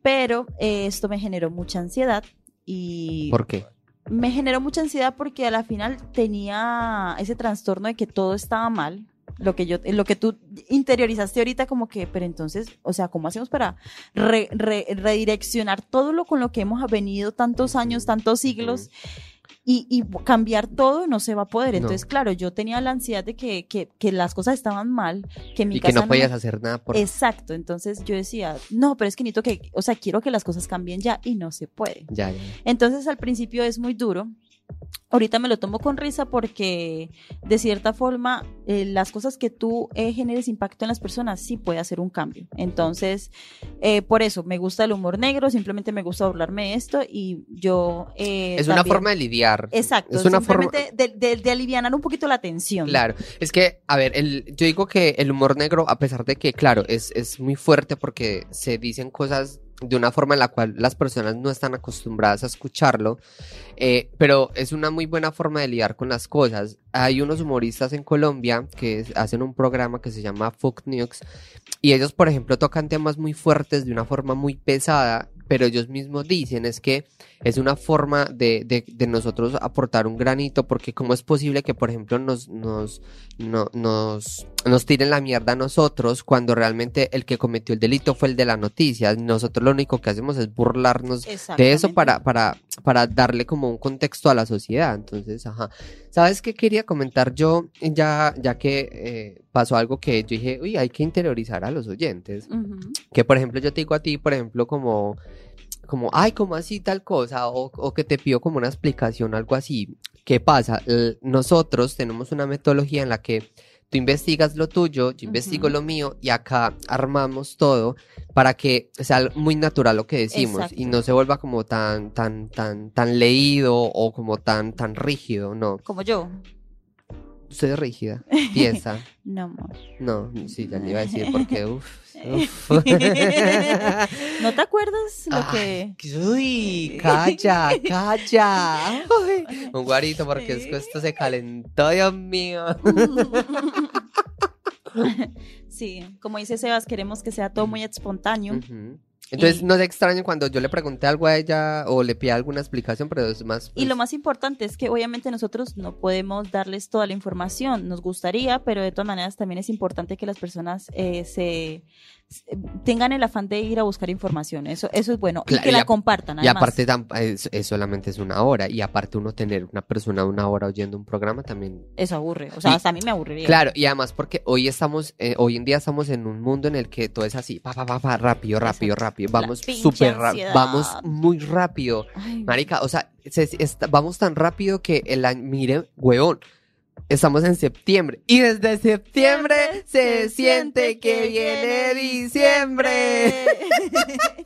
Pero eh, esto me generó mucha ansiedad y ¿Por qué? me generó mucha ansiedad porque a la final tenía ese trastorno de que todo estaba mal. Lo que yo, lo que tú interiorizaste ahorita como que, pero entonces, o sea, ¿cómo hacemos para re- re- redireccionar todo lo con lo que hemos venido tantos años, tantos siglos y, y cambiar todo? No se va a poder. No. Entonces, claro, yo tenía la ansiedad de que, que, que las cosas estaban mal, que mi Y que casa no me- podías hacer nada por... Exacto, entonces yo decía, no, pero es que necesito que, o sea, quiero que las cosas cambien ya y no se puede. Ya, ya. Entonces al principio es muy duro. Ahorita me lo tomo con risa porque de cierta forma eh, las cosas que tú eh, generes impacto en las personas sí puede hacer un cambio. Entonces, eh, por eso me gusta el humor negro, simplemente me gusta burlarme de esto y yo... Es una forma de lidiar. Exacto, Es una forma... de, de, de alivianar un poquito la tensión. Claro, es que, a ver, el, yo digo que el humor negro, a pesar de que, claro, es, es muy fuerte porque se dicen cosas de una forma en la cual las personas no están acostumbradas a escucharlo, eh, pero es una muy buena forma de lidiar con las cosas. Hay unos humoristas en Colombia que hacen un programa que se llama Folk News y ellos, por ejemplo, tocan temas muy fuertes de una forma muy pesada, pero ellos mismos dicen es que es una forma de, de, de nosotros aportar un granito, porque cómo es posible que, por ejemplo, nos, nos, no- nos, nos tiren la mierda a nosotros cuando realmente el que cometió el delito fue el de la noticia. Nosotros lo único que hacemos es burlarnos de eso para, para, para darle como un contexto a la sociedad. Entonces, ajá. ¿Sabes qué quería comentar yo? Ya, ya que eh, pasó algo que yo dije, uy, hay que interiorizar a los oyentes. Ujú. Que por ejemplo yo te digo a ti, por ejemplo, como, como, ay, ¿cómo así tal cosa? O, o que te pido como una explicación, algo así. ¿Qué pasa? Nosotros tenemos una metodología en la que tú investigas lo tuyo, yo investigo Ujú. lo mío y acá armamos todo para que sea muy natural lo que decimos y Exacto. no se vuelva como tan, tan, tan, tan leído o como tan, tan rígido, no. Como yo. Es rígida, piensa. No, amor. No, sí, ya le iba a decir porque, uff, uff. ¿No te acuerdas lo Ay, que... Uy, calla, calla. Ay, un guarito porque es que esto se calentó, Dios mío. Sí, como dice Sebas, queremos que sea todo muy espontáneo. Ujú. Entonces, Y- no se extraño cuando yo le pregunté algo a ella o le pide alguna explicación, pero es más. Y lo pues, más importante es que obviamente nosotros no podemos darles toda la información, nos gustaría, pero de todas maneras también es importante que las personas eh, se, tengan el afán de ir a buscar información. Eso, eso es bueno. Claro, y que y la compartan. Y aparte es, es solamente es una hora. Y aparte uno tener una persona una hora oyendo un programa también. Eso aburre. O sea, Y- hasta a mí me aburriría. Claro, y además porque hoy estamos, eh, hoy en día estamos en un mundo en el que todo es así, pa, pa, pa, pa, rápido, rápido, rápido. Vamos súper rápido, vamos muy rápido. Ay, Marica, o sea, se- está- vamos tan rápido que el año, mire, huevón, estamos en septiembre y desde septiembre se siente que viene diciembre.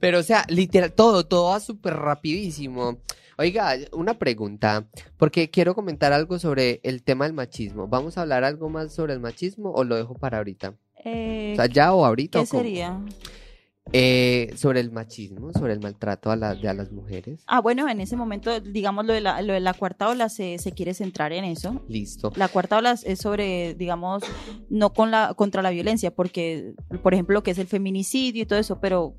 Pero, o sea, literal, todo, todo va súper rapidísimo. Oiga, una pregunta, porque quiero comentar algo sobre el tema del machismo. ¿Vamos a hablar algo más sobre el machismo o lo dejo para ahorita? Eh, O sea, ya o ahorita. ¿Qué o sería? Eh, sobre el machismo, sobre el maltrato a, la- de a las mujeres. Ah, bueno, en ese momento, digamos, lo de la, lo de la cuarta ola se, se quiere centrar en eso. Listo. La cuarta ola es sobre, digamos, no con la, contra la violencia, porque, por ejemplo, lo que es el feminicidio y todo eso, pero,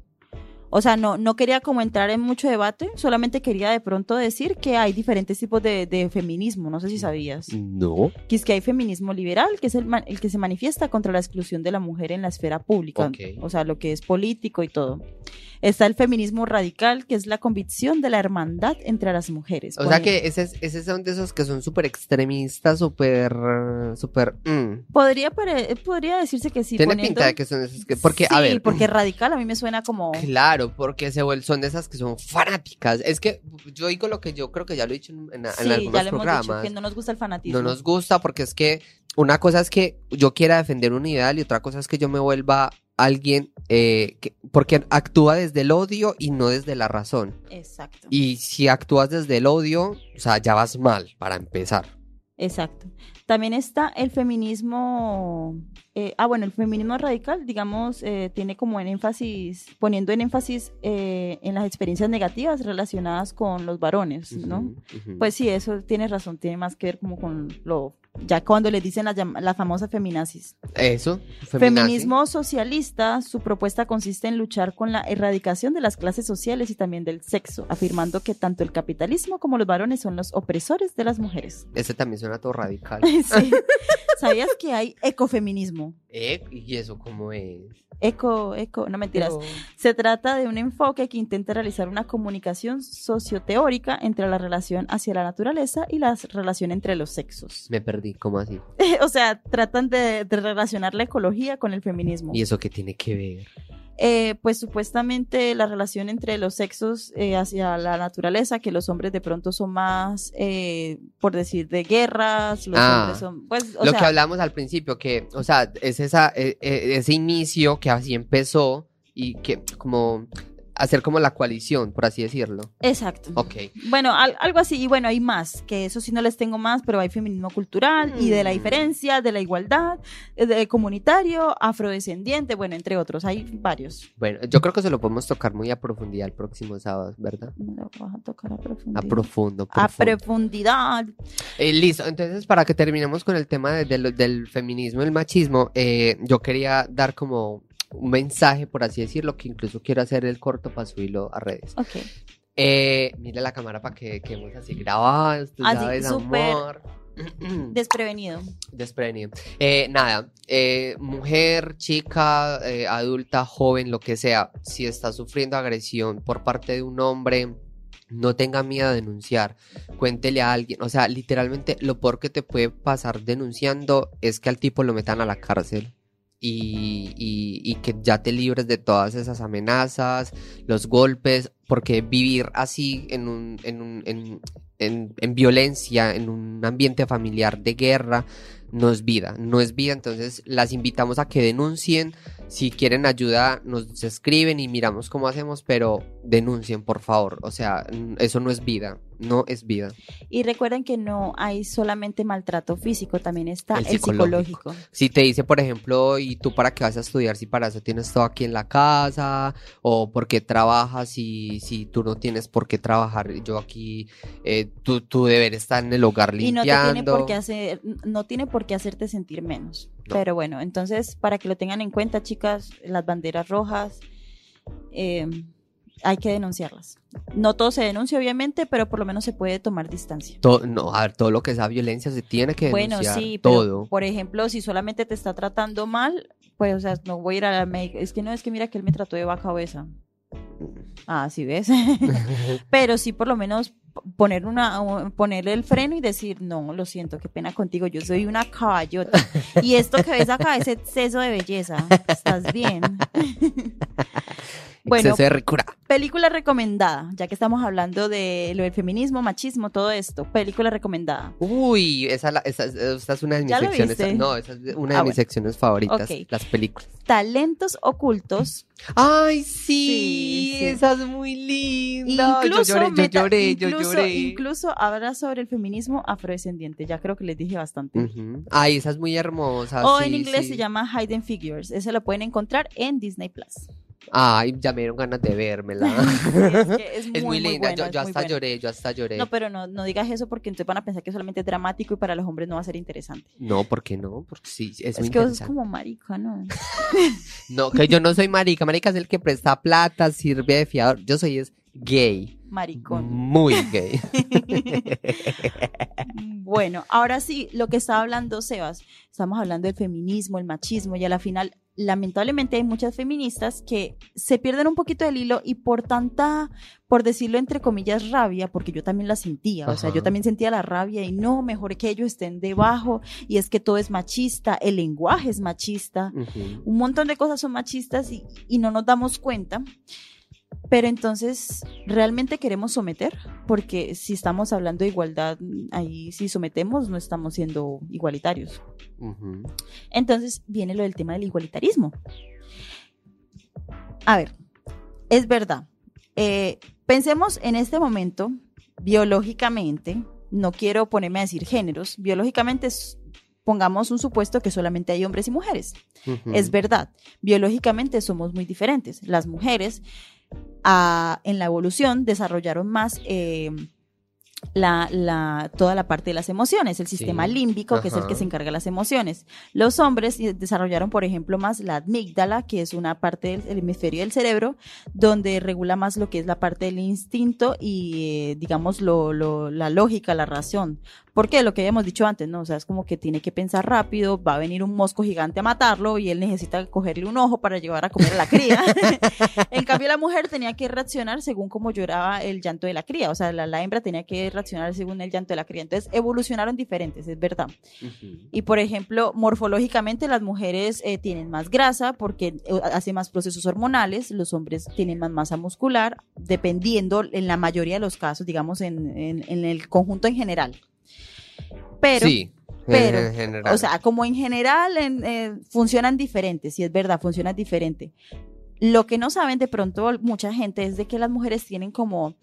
o sea, no, no quería como entrar en mucho debate, solamente quería de pronto decir que hay diferentes tipos de, de feminismo, no sé si sabías. No. Que es que hay feminismo liberal, que es el, el que se manifiesta contra la exclusión de la mujer en la esfera pública, o sea, lo que es político y todo. Está el feminismo radical, que es la convicción de la hermandad entre las mujeres. O sea que ese, es- ese son de esos que son súper extremistas, súper, súper... mm. Podría, podría decirse que sí. Tiene poniendo- pinta de que son esos que... Porque, a Sí, ver... porque radical a mí me suena como... Claro, porque se vuel- son de esas que son fanáticas. Es que yo digo lo que yo creo que ya lo he dicho en, en- en Sí, algunos ya lo hemos programas. dicho, que no nos gusta el fanatismo. No nos gusta porque es que una cosa es que yo quiera defender un ideal y otra cosa es que yo me vuelva alguien eh, que, porque actúa desde el odio y no desde la razón. Exacto, Y si actúas desde el odio, o sea, ya vas mal para empezar. Exacto. También está el feminismo... eh, ah, bueno, el feminismo radical, digamos, eh, tiene como en énfasis, poniendo en énfasis eh, en las experiencias negativas relacionadas con los varones, ¿no? Pues sí, eso tienes razón, tiene más que ver como con lo... Ya cuando le dicen la, la famosa feminazis. eso, feminazi. Feminismo socialista, su propuesta consiste en luchar con la erradicación de las clases sociales y también del sexo, afirmando que tanto el capitalismo como los varones son los opresores de las mujeres. Ese también suena todo radical. Sí. ¿Sabías que hay ecofeminismo? Eh, ¿Y eso cómo es? Eco, eco, no mentiras. Se trata de un enfoque que intenta realizar una comunicación socioteórica entre la relación hacia la naturaleza y la relación entre los sexos. Me perdí, ¿cómo así? o sea, tratan de, de relacionar la ecología con el feminismo. ¿Y eso qué tiene que ver? Eh, pues supuestamente la relación entre los sexos eh, hacia la naturaleza, que los hombres de pronto son más, eh, por decir, de guerras, los Ah. hombres son, pues, o Lo sea, que hablamos al principio, que, o sea, es esa, eh, eh, ese inicio que así empezó y que como hacer como la coalición, por así decirlo. exacto. Ok. Bueno, al- algo así, y bueno, hay más, que eso sí no les tengo más, pero hay feminismo cultural y de la Mm. diferencia, de la igualdad, de comunitario, afrodescendiente, bueno, entre otros, hay varios. Bueno, yo creo que se lo podemos tocar muy a profundidad el próximo sábado, ¿verdad? Lo vas a tocar a A profundidad. profundo. A profundo. profundidad. Eh, listo, entonces para que terminemos con el tema de- de lo- del feminismo y el machismo, eh, yo quería dar como un mensaje, por así decirlo, que incluso quiero hacer el corto para subirlo a redes. Ok. Eh, mira la cámara para que quedemos así grabados, tú Así, sabes, súper amor. Desprevenido. Desprevenido. Eh, nada, eh, mujer, chica, eh, adulta, joven, lo que sea, si está sufriendo agresión por parte de un hombre, no tenga miedo a denunciar, cuéntele a alguien, o sea, literalmente lo peor que te puede pasar denunciando es que al tipo lo metan a la cárcel. Y, y- que ya te libres de todas esas amenazas, los golpes, porque vivir así en un, en un, en, en, en violencia, en un ambiente familiar de guerra, no es vida, no es vida. Entonces las invitamos a que denuncien. Si quieren ayuda, nos escriben y miramos cómo hacemos, pero denuncien, por favor. O sea, eso no es vida, no es vida. Y recuerden que no hay solamente maltrato físico, también está El el, psicológico. Si te dice, por ejemplo, ¿y tú para qué vas a estudiar si para eso tienes todo aquí en la casa? ¿O por qué trabajas si, si tú no tienes por qué trabajar? Yo aquí, eh, tú, tu deber está en el hogar Y no limpiando. te tiene por qué hacer, no tiene por qué hacerte sentir menos. No. Pero bueno, entonces para que lo tengan en cuenta, chicas, las banderas rojas, eh, hay que denunciarlas. No todo se denuncia, obviamente, pero por lo menos se puede tomar distancia. Todo, no, a ver, todo lo que es violencia se tiene que denunciar. Bueno, sí, pero, todo. por ejemplo, si solamente te está tratando mal, pues, o sea, no voy a ir a la médica. Es que no, es que mira que él me trató de vaca obesa. Ah, sí ves. pero sí, por lo menos poner una ponerle el freno y decir, no, lo siento, qué pena contigo, yo soy una caballota. Y esto que ves acá es exceso de belleza. ¿Estás bien? Bueno, película recomendada, ya que estamos hablando de lo del feminismo, machismo, todo esto. Película recomendada. Uy, esa, esa, es una de mis secciones. no, esa es una de ah, mis secciones favoritas, las películas. Talentos ocultos. Ay, sí, esa es muy linda. Incluso yo lloré, yo lloré, incluso, habla sobre el feminismo afrodescendiente, ya creo que les dije bastante. Ay, esa es muy hermosa. O en inglés se llama Hidden Figures, ese lo pueden encontrar en Disney Plus. Ay, ya me dieron ganas de vérmela. es, muy, linda. yo, hasta lloré, yo hasta lloré. No, pero no, no digas eso porque entonces van a pensar que solamente es dramático y para los hombres no va a ser interesante. No, ¿por qué no? Porque sí, es, muy que vos es como marica, ¿no? no, que yo no soy marica. Marica es el que presta plata, sirve de fiador. Yo soy es gay. Maricón. Muy gay. bueno, ahora sí, lo que estaba hablando Sebas, estamos hablando del feminismo, el machismo, y a la final lamentablemente hay muchas feministas que se pierden un poquito del hilo y por tanta, por decirlo entre comillas, rabia, porque yo también la sentía, o sea, yo también sentía la rabia y no, mejor que ellos estén debajo y es que todo es machista, el lenguaje es machista, un montón de cosas son machistas y, y no nos damos cuenta. Pero entonces, ¿realmente queremos someter? Porque si estamos hablando de igualdad, ahí si sometemos no estamos siendo igualitarios. Entonces viene lo del tema del igualitarismo. A ver, es verdad. Eh, pensemos en este momento, biológicamente, no quiero ponerme a decir géneros, biológicamente pongamos un supuesto que solamente hay hombres y mujeres. Es verdad, biológicamente somos muy diferentes. Las mujeres en la evolución desarrollaron más eh, la, toda la parte de las emociones, el sistema límbico, que es el que se encarga de las emociones. Los hombres desarrollaron, por ejemplo, más la amígdala, que es una parte del hemisferio del cerebro, donde regula más lo que es la parte del instinto y, eh, digamos, lo, la lógica, la razón. Porque lo que habíamos dicho antes, ¿no? O sea, es como que tiene que pensar rápido, va a venir un mosco gigante a matarlo y él necesita cogerle un ojo para llevar a comer a la cría. en cambio, la mujer tenía que reaccionar según cómo lloraba el llanto de la cría. O sea, la, la hembra tenía que reaccionar según el llanto de la cría. Entonces, evolucionaron diferentes, es verdad. Y, por ejemplo, morfológicamente las mujeres eh, tienen más grasa porque eh, hace más procesos hormonales, los hombres tienen más masa muscular, dependiendo en la mayoría de los casos, digamos, en, en, el conjunto en general. Pero... Sí. Pero, en general. o sea, como en general en, eh, funcionan diferentes, sí es verdad, funcionan diferente. Lo que no saben de pronto mucha gente es de que las mujeres tienen como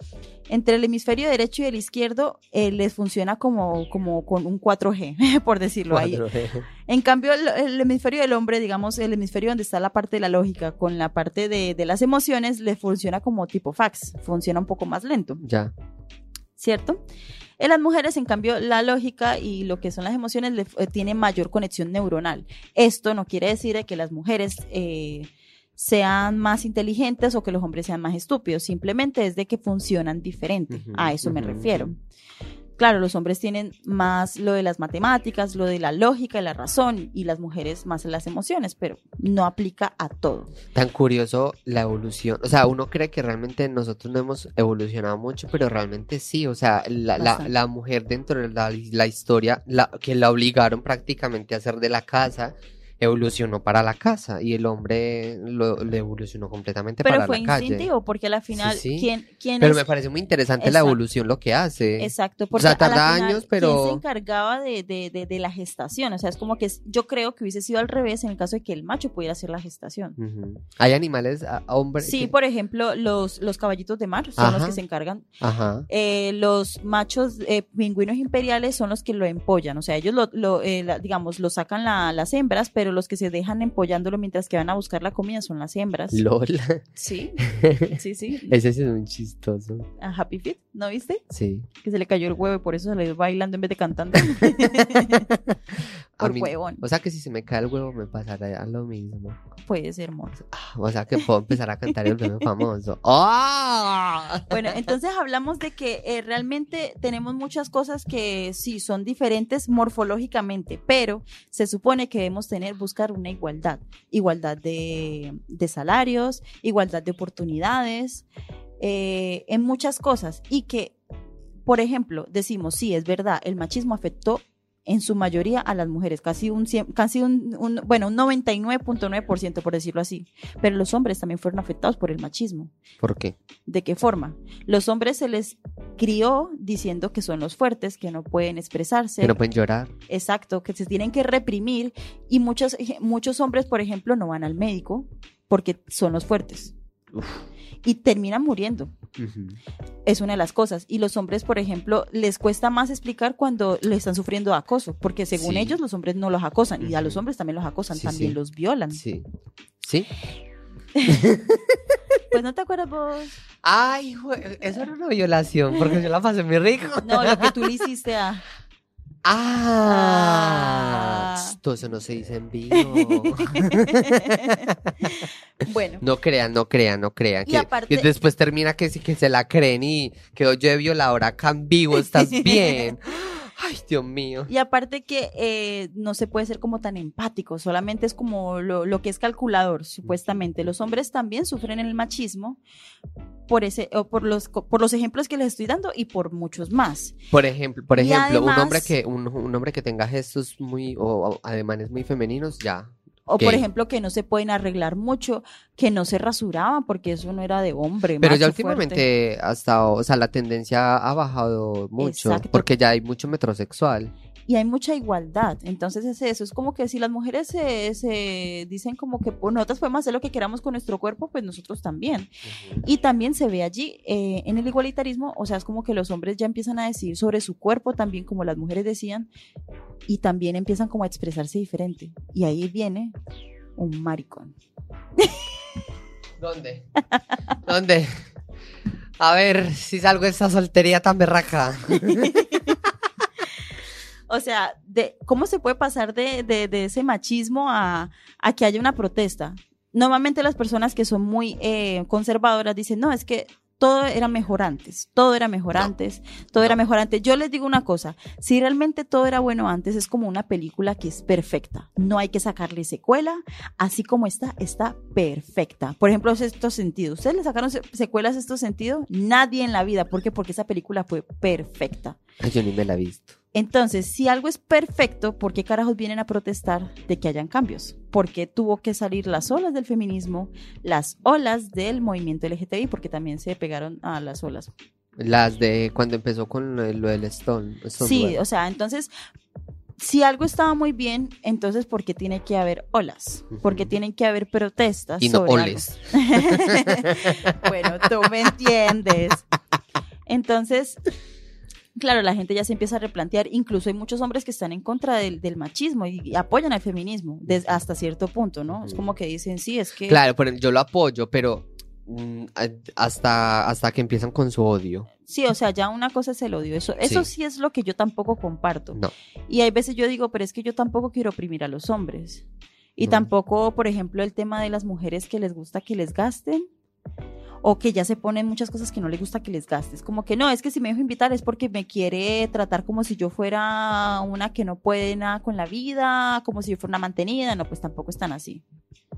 entre el hemisferio derecho y el izquierdo eh, les funciona como, como con un 4G, por decirlo ahí. En cambio, el, hemisferio del hombre, digamos, el hemisferio donde está la parte de la lógica con la parte de, de las emociones, le funciona como tipo fax, funciona un poco más lento. Ya. ¿Cierto? En las mujeres, en cambio, la lógica y lo que son las emociones le, eh, tiene mayor conexión neuronal. Esto no quiere decir que las mujeres eh, sean más inteligentes o que los hombres sean más estúpidos, simplemente es de que funcionan diferente, a eso me refiero. Claro, los hombres tienen más lo de las matemáticas, lo de la lógica y la razón, y las mujeres más las emociones, pero no aplica a todo. Tan curioso la evolución. O sea, uno cree que realmente nosotros no hemos evolucionado mucho, pero realmente sí. O sea, la, la, mujer dentro de la, la historia, que la obligaron prácticamente a hacer de la casa, evolucionó para la casa y el hombre lo, evolucionó completamente para la calle. Pero fue instintivo porque al final, ¿quién, quién Pero me parece muy interesante la evolución lo que hace. Exacto, porque o sea, tarda años, pero... ¿quién se encargaba de, de, de, la gestación? O sea, es como que yo creo que hubiese sido al revés en el caso de que el macho pudiera hacer la gestación. Hay animales, hombres... Sí, por ejemplo, los, los caballitos de mar son los que se encargan. Ajá. Eh, los machos eh, pingüinos imperiales son los que lo empollan, o sea, ellos lo, lo eh, digamos, lo sacan las hembras, pero los que se dejan empollándolo mientras que van a buscar la comida son las hembras. LOL. Sí, sí, sí. Ese es un chistoso. A Happy Feet, ¿no viste? Sí. Que se le cayó el huevo y por eso se le dio bailando en vez de cantando. Por mí- huevón. O sea que si se me cae el huevo me pasará lo mismo. Puede ser hermoso. Ah, O sea que puedo empezar a cantar el premio famoso. ¡Ah! Bueno, entonces hablamos de que eh, realmente tenemos muchas cosas que sí son diferentes morfológicamente, pero se supone que debemos tener, buscar una igualdad. Igualdad de, de salarios, igualdad de oportunidades, eh, en muchas cosas. Y que, por ejemplo, decimos, sí, es verdad, el machismo afectó en su mayoría a las mujeres, casi un, cien- casi un, un- bueno, un 99.9% por decirlo así, pero los hombres también fueron afectados por el machismo. ¿Por qué? ¿De qué forma? Los hombres se les crió diciendo que son los fuertes, que no pueden expresarse. Que no pueden llorar. Exacto, que se tienen que reprimir y muchos, muchos hombres, por ejemplo, no van al médico porque son los fuertes Uf. Y terminan muriendo. Es una de las cosas. Y los hombres, por ejemplo, les cuesta más explicar cuando le están sufriendo acoso, porque según Sí. ellos los hombres no los acosan y a los hombres también los acosan, Sí, también sí. los violan. Sí. ¿Sí? Pues no te acuerdas vos. Ay, eso era una violación, porque yo la pasé muy rico. No, lo que tú le hiciste a... Ah, Ah. todo eso no se dice en vivo. Bueno, No crean, no crean, no crean. Y Que, aparte- que después termina que sí que se la creen y quedó yo de violadora acá en vivo, ¿estás bien? Ay, Dios mío. Y aparte que eh, no se puede ser como tan empático, solamente es como lo, lo que es calculador, supuestamente. Los hombres también sufren el machismo por ese, o por los, por los ejemplos que les estoy dando y por muchos más. Por ejemplo, por ejemplo, un hombre que un, un hombre que tenga gestos muy o, o ademanes muy femeninos, ya. O por ejemplo que no se pueden arreglar mucho, que no se rasuraban porque eso no era de hombre. Pero ya últimamente hasta, o sea, la tendencia ha bajado mucho Exacto. porque ya hay mucho metrosexual. Y hay mucha igualdad. Entonces es eso, es como que si las mujeres se, se dicen como que pues, nosotros podemos hacer lo que queramos con nuestro cuerpo, pues nosotros también. Y también se ve allí eh, en el igualitarismo, o sea, es como que los hombres ya empiezan a decir sobre su cuerpo también como las mujeres decían, y también empiezan como a expresarse diferente. Y ahí viene un maricón. ¿Dónde? ¿Dónde? A ver si salgo de esta soltería tan berraca. O sea, de, ¿cómo se puede pasar de, de- de ese machismo a, a que haya una protesta? Normalmente las personas que son muy eh, conservadoras dicen, no, es que todo era mejor antes, todo era mejor antes, todo era mejor antes. Yo les digo una cosa, si realmente todo era bueno antes, es como una película que es perfecta. No hay que sacarle secuela, así como está, está perfecta. Por ejemplo, estos sentidos. ¿Ustedes le sacaron se- secuelas a estos sentidos? Nadie en la vida. ¿Por qué? Porque esa película fue perfecta. Yo ni me la he visto. Entonces, si algo es perfecto, ¿por qué carajos vienen a protestar de que hayan cambios? Porque tuvo que salir las olas del feminismo, las olas del movimiento LGTBI, porque también se pegaron a las olas. Las de cuando empezó con lo, del Stone. Sí, Stonewall. o sea, entonces, si algo estaba muy bien, entonces, ¿por qué tiene que haber olas? ¿Por qué tienen que haber protestas? y no sobre algo? oles. bueno, tú me entiendes. Entonces, claro, la gente ya se empieza a replantear. Incluso hay muchos hombres que están en contra del, del machismo y, y apoyan al feminismo hasta cierto punto, ¿no? Es como que dicen, sí, es que... Claro, pero yo lo apoyo, pero mm, hasta, hasta que empiezan con su odio. Sí, o sea, ya una cosa es el odio. Eso, eso Sí. sí es lo que yo tampoco comparto. No. Y hay veces yo digo, pero es que yo tampoco quiero oprimir a los hombres. Y No. tampoco, por ejemplo, el tema de las mujeres que les gusta que les gasten. O que ya se ponen muchas cosas que no les gusta que les gastes. Como que no, es que si me dejo invitar es porque me quiere tratar como si yo fuera una que no puede nada con la vida, como si yo fuera una mantenida. No, pues tampoco están así.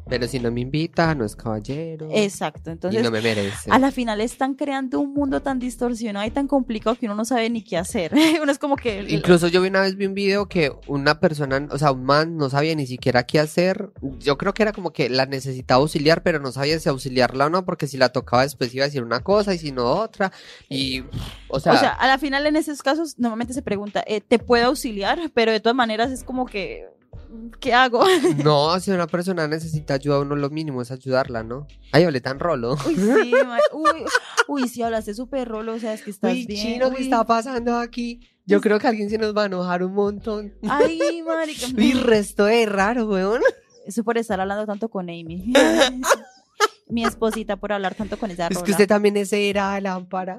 Pero si no me invita, no es caballero. Exacto. Entonces, y no me merece. a la final están creando un mundo tan distorsionado y tan complicado que uno no sabe ni qué hacer. uno es como que... Incluso yo vi una vez vi un video que una persona, o sea, un man no sabía ni siquiera qué hacer. Yo creo que era como que la necesitaba auxiliar, pero no sabía si auxiliarla o no, porque si la tocaba después iba a decir una cosa y si no otra. Y, o sea, o sea, a la final en esos casos normalmente se pregunta, eh, ¿te puedo auxiliar? Pero de todas maneras es como que, ¿qué hago? no, si una persona necesita ayuda, uno lo mínimo es ayudarla, ¿no? Ay, hablé tan rolo. Uy, sí, uy, uy, sí, hablaste súper rolo, o sea, es que estás Uy, bien. chino, ¿qué está pasando aquí? Yo creo que alguien se nos va a enojar un montón. Ay, marica. Uy, resto de raro, weón. Eso por estar hablando tanto con Amy. Mi esposita por hablar tanto con esa Es que rola. usted también es era lámpara.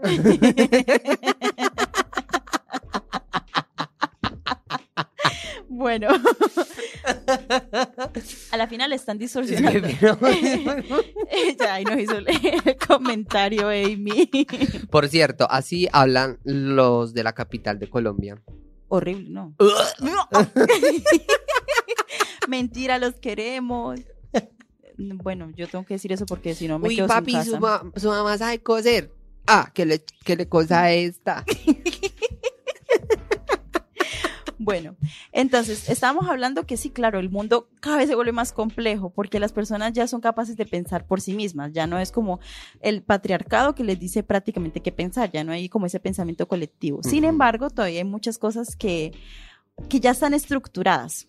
Bueno, a la final están distorsionando. ya ahí nos hizo el comentario Amy. Por cierto, así hablan los de la capital de Colombia. Horrible, ¿no? Mentira, los queremos. Bueno, yo tengo que decir eso porque si no me Uy, quedo papi, sin su, casa. ma- su mamá sabe coser. Ah, que le, que le cosa esta. Bueno, entonces estábamos hablando que sí, claro, el mundo cada vez se vuelve más complejo porque las personas ya son capaces de pensar por sí mismas, ya no es como el patriarcado que les dice prácticamente qué pensar, ya no hay como ese pensamiento colectivo. Sin embargo, todavía hay muchas cosas que, que ya están estructuradas.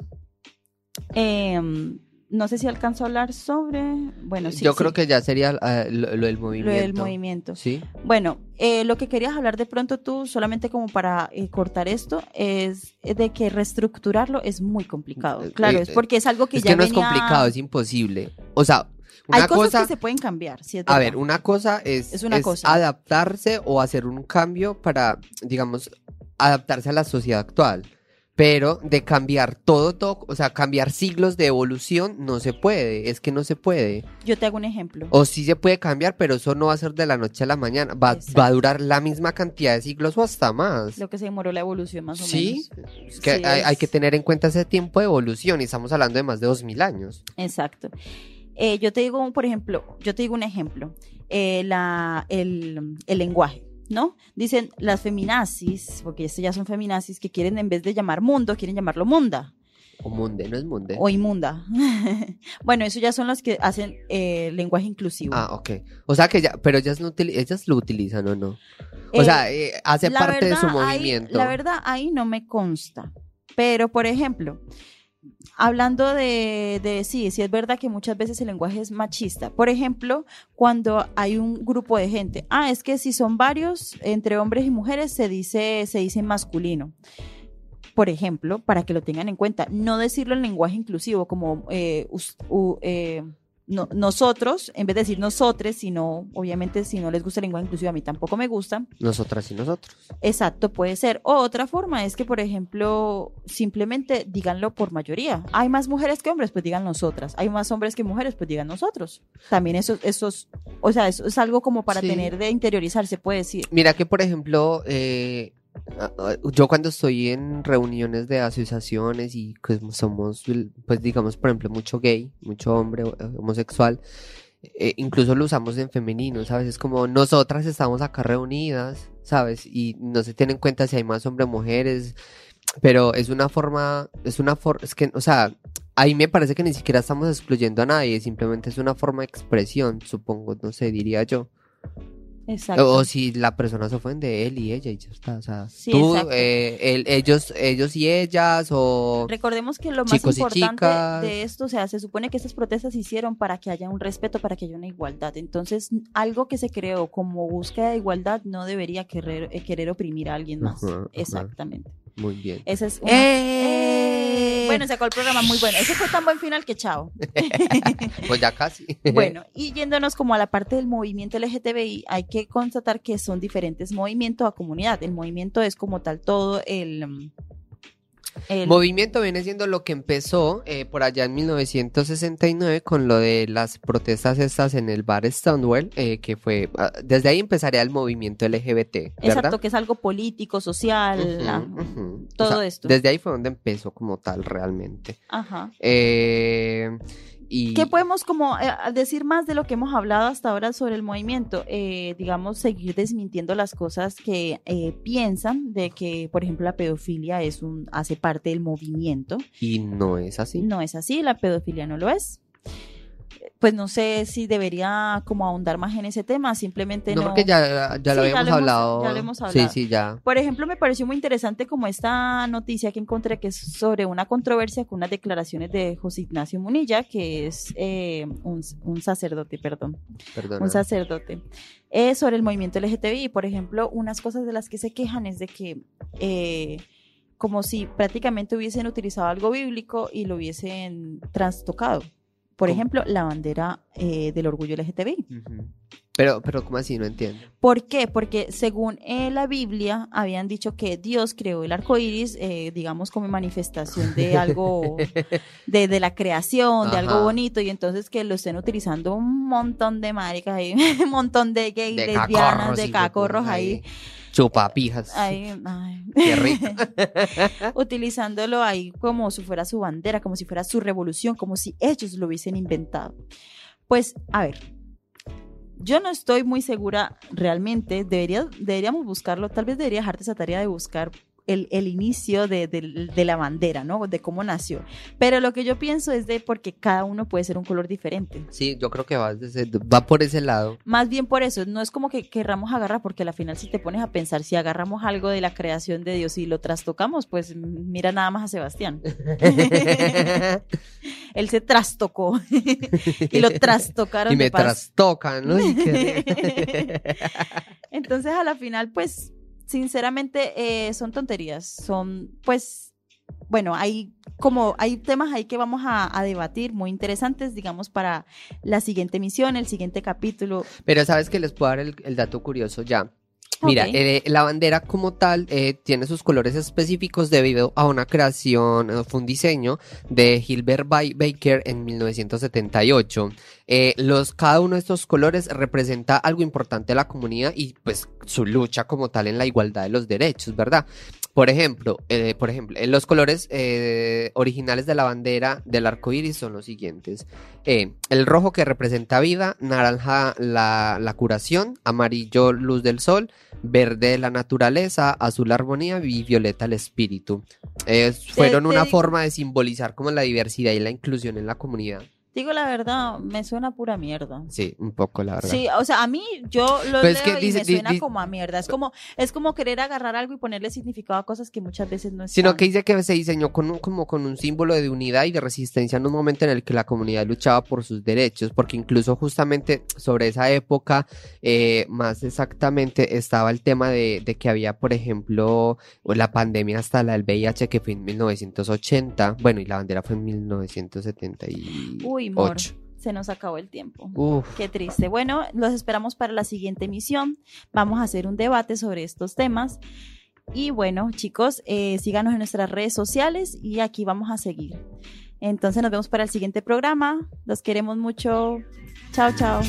Em, no sé si alcanzo a hablar sobre, bueno, sí. Yo sí, creo que ya sería eh, lo, lo del lo movimiento. del movimiento. Sí. Bueno, eh, lo que querías hablar de pronto tú, solamente como para eh, cortar esto, es de que reestructurarlo es muy complicado. Eh, Claro, eh, es porque es algo que es ya que no es complicado, es imposible. O sea, una Hay cosas cosa. que se pueden cambiar, sí, es A ver, una cosa es, Es una cosa. adaptarse o hacer un cambio para, digamos, adaptarse a la sociedad actual. Pero de cambiar todo, todo, o sea, cambiar siglos de evolución no se puede, es que no se puede. Yo te hago un ejemplo. O sí se puede cambiar, pero eso no va a ser de la noche a la mañana, va, va a durar la misma cantidad de siglos o hasta más. Lo que se demoró la evolución más o Sí, menos. es que Sí, hay, que tener en cuenta ese tiempo de evolución y estamos hablando de más de dos mil años. Exacto. Eh, yo te digo, por ejemplo, yo te digo un ejemplo. Eh, la, el, el lenguaje, ¿no? Dicen las feminazis, porque estos ya son feminazis, que quieren en vez de llamar mundo, quieren llamarlo munda. O munde, no es munde. o inmunda. bueno, eso ya son los que hacen eh, lenguaje inclusivo. Ah, ok. O sea que ya, pero ellas no ellas lo utilizan o no. O Eh, sea, eh, hace parte de su ahí- movimiento. la verdad, ahí no me consta. Pero, por ejemplo, hablando de, sí, sí es verdad que muchas veces el lenguaje es machista. Por ejemplo, cuando hay un grupo de gente, ah, es que si son varios entre hombres y mujeres se dice, se dice masculino. Por ejemplo, para que lo tengan en cuenta, no decirlo en lenguaje inclusivo como eh, eh, no- nosotros, en vez de decir nosotres, sino, obviamente, si no les gusta el lenguaje inclusivo, a mí tampoco me gusta, Nosotras y nosotros. Exacto, puede ser. O otra forma es que, por ejemplo, simplemente díganlo por mayoría. Hay más mujeres que hombres, pues digan nosotras. Hay más hombres que mujeres, pues digan nosotros. También eso, eso es, o sea, eso es algo como para Sí. tener de interiorizar, se puede decir. Mira que, por ejemplo, eh, yo cuando estoy en reuniones de asociaciones y pues somos, pues digamos, por ejemplo, mucho gay, mucho hombre eh, homosexual, eh, incluso lo usamos en femenino, ¿sabes? Es como nosotras estamos acá reunidas, ¿sabes? Y no se tiene en cuenta si hay más hombres o mujeres, pero es una forma, es una forma, es que, o sea, ahí me parece que ni siquiera estamos excluyendo a nadie, simplemente es una forma de expresión, supongo, no sé, diría yo. Exacto. O si la persona se ofende, él y ella, y ya está. O sea, Sí, tú, eh, él- ellos, ellos y ellas, o. Recordemos que lo más importante de esto, o sea, se supone que estas protestas se hicieron para que haya un respeto, para que haya una igualdad. Entonces, algo que se creó como búsqueda de igualdad no debería querer, eh, querer oprimir a alguien más. Ajá, ajá. Exactamente. Muy bien. Ese es una- ¡Eh! Bueno, sacó el programa muy bueno. Ese fue tan buen final que chao. Pues ya casi. Bueno, y yéndonos como a la parte del movimiento LGTBI, hay que constatar que son diferentes movimientos a comunidad. El movimiento es como tal todo el... el- Movimiento viene siendo lo que empezó eh, por allá en 1969 con lo de las protestas estas en el bar Stonewall, eh, que fue, ah, desde ahí empezaría el movimiento LGBT, ¿verdad? exacto, que es algo político, social, todo esto. Desde ahí fue donde empezó como tal realmente. Ajá. Eh, y... ¿Qué podemos como eh, decir más de lo que hemos hablado hasta ahora sobre el movimiento? Eh, digamos, seguir desmintiendo las cosas que eh, piensan de que, por ejemplo, la pedofilia es un, hace parte del movimiento. Y no es así. No es así, la pedofilia no lo es. Pues no sé si debería como ahondar más en ese tema, simplemente No, no. porque ya, ya lo Sí, ya habíamos lo hemos- hablado. ya lo hemos Sí, hablado. sí, ya. Por ejemplo, me pareció muy interesante como esta noticia que encontré que es sobre una controversia con unas declaraciones de José Ignacio Munilla, que es eh, un, un sacerdote, perdón, Perdona. un sacerdote, eh, sobre el movimiento LGTBI. Por ejemplo, unas cosas de las que se quejan es de que eh, como si prácticamente hubiesen utilizado algo bíblico y lo hubiesen trastocado. Por ¿Cómo? ejemplo, la bandera eh, del orgullo LGTBI. Pero, pero ¿cómo así? No entiendo. ¿Por qué? Porque según eh, la Biblia habían dicho que Dios creó el arco iris, eh, digamos, como manifestación de algo, de, de la creación, de algo bonito, y entonces que lo estén utilizando un montón de maricas ahí, un montón de gays, De lesbianas, cacorros, de cacorros puta, ahí. Chupapijas. ahí, ay. Qué rico. utilizándolo ahí como si fuera su bandera, como si fuera su revolución, como si ellos lo hubiesen inventado. Pues, a ver, yo no estoy muy segura realmente, debería, deberíamos buscarlo, tal vez debería dejarte esa tarea de buscar el, el inicio de, de- de la bandera, ¿no? De cómo nació. Pero lo que yo pienso es de porque cada uno puede ser un color diferente. Sí, yo creo que va, desde- va por ese lado. Más bien por eso, no es como que querramos agarrar, porque al final si te pones a pensar, si agarramos algo de la creación de Dios y lo trastocamos, pues mira nada más a Sebastián. Él se trastocó y lo trastocaron y me trastocan, ¿no? Entonces a la final, pues, sinceramente, eh, son tonterías. Son, pues, bueno, hay como, hay temas ahí que vamos a, a debatir muy interesantes, digamos, para la siguiente emisión, el siguiente capítulo. Pero sabes que les puedo dar el, el dato curioso ya. Mira, eh, la bandera como tal eh, tiene sus colores específicos debido a una creación, eh, fue un diseño de Gilbert Ba- Baker en 1978. Eh, los, cada uno de estos colores representa algo importante de la comunidad y pues su lucha como tal en la igualdad de los derechos, ¿verdad? Por ejemplo, eh, por ejemplo, eh, los colores eh, originales de la bandera del arco iris son los siguientes: Eh, el rojo que representa vida, naranja la, la curación, amarillo luz del sol, verde la naturaleza, azul la armonía y violeta el espíritu. Fueron una forma de simbolizar como la diversidad y la inclusión en la comunidad. Digo la verdad, me suena pura mierda. Sí, un poco la verdad. Sí, o sea, a mí yo lo Pues leo que y dice- me di- suena di- como a mierda. Es como, es como querer agarrar algo y ponerle significado a cosas que muchas veces no están. Sino que dice que se diseñó con un, como con un símbolo de unidad y de resistencia en un momento en el que la comunidad luchaba por sus derechos, porque incluso justamente sobre esa época, eh, más exactamente, estaba el tema de, de que había, por ejemplo, la pandemia hasta la del VIH que fue en 1980, bueno, y la bandera fue en 1978. Uy, mor, se nos acabó el tiempo. Uf. Qué triste. Bueno, los esperamos para la siguiente emisión. Vamos a hacer un debate sobre estos temas. Y bueno, chicos, eh, síganos en nuestras redes sociales y aquí vamos a seguir. Entonces nos vemos para el siguiente programa. Los queremos mucho. Chao, chao.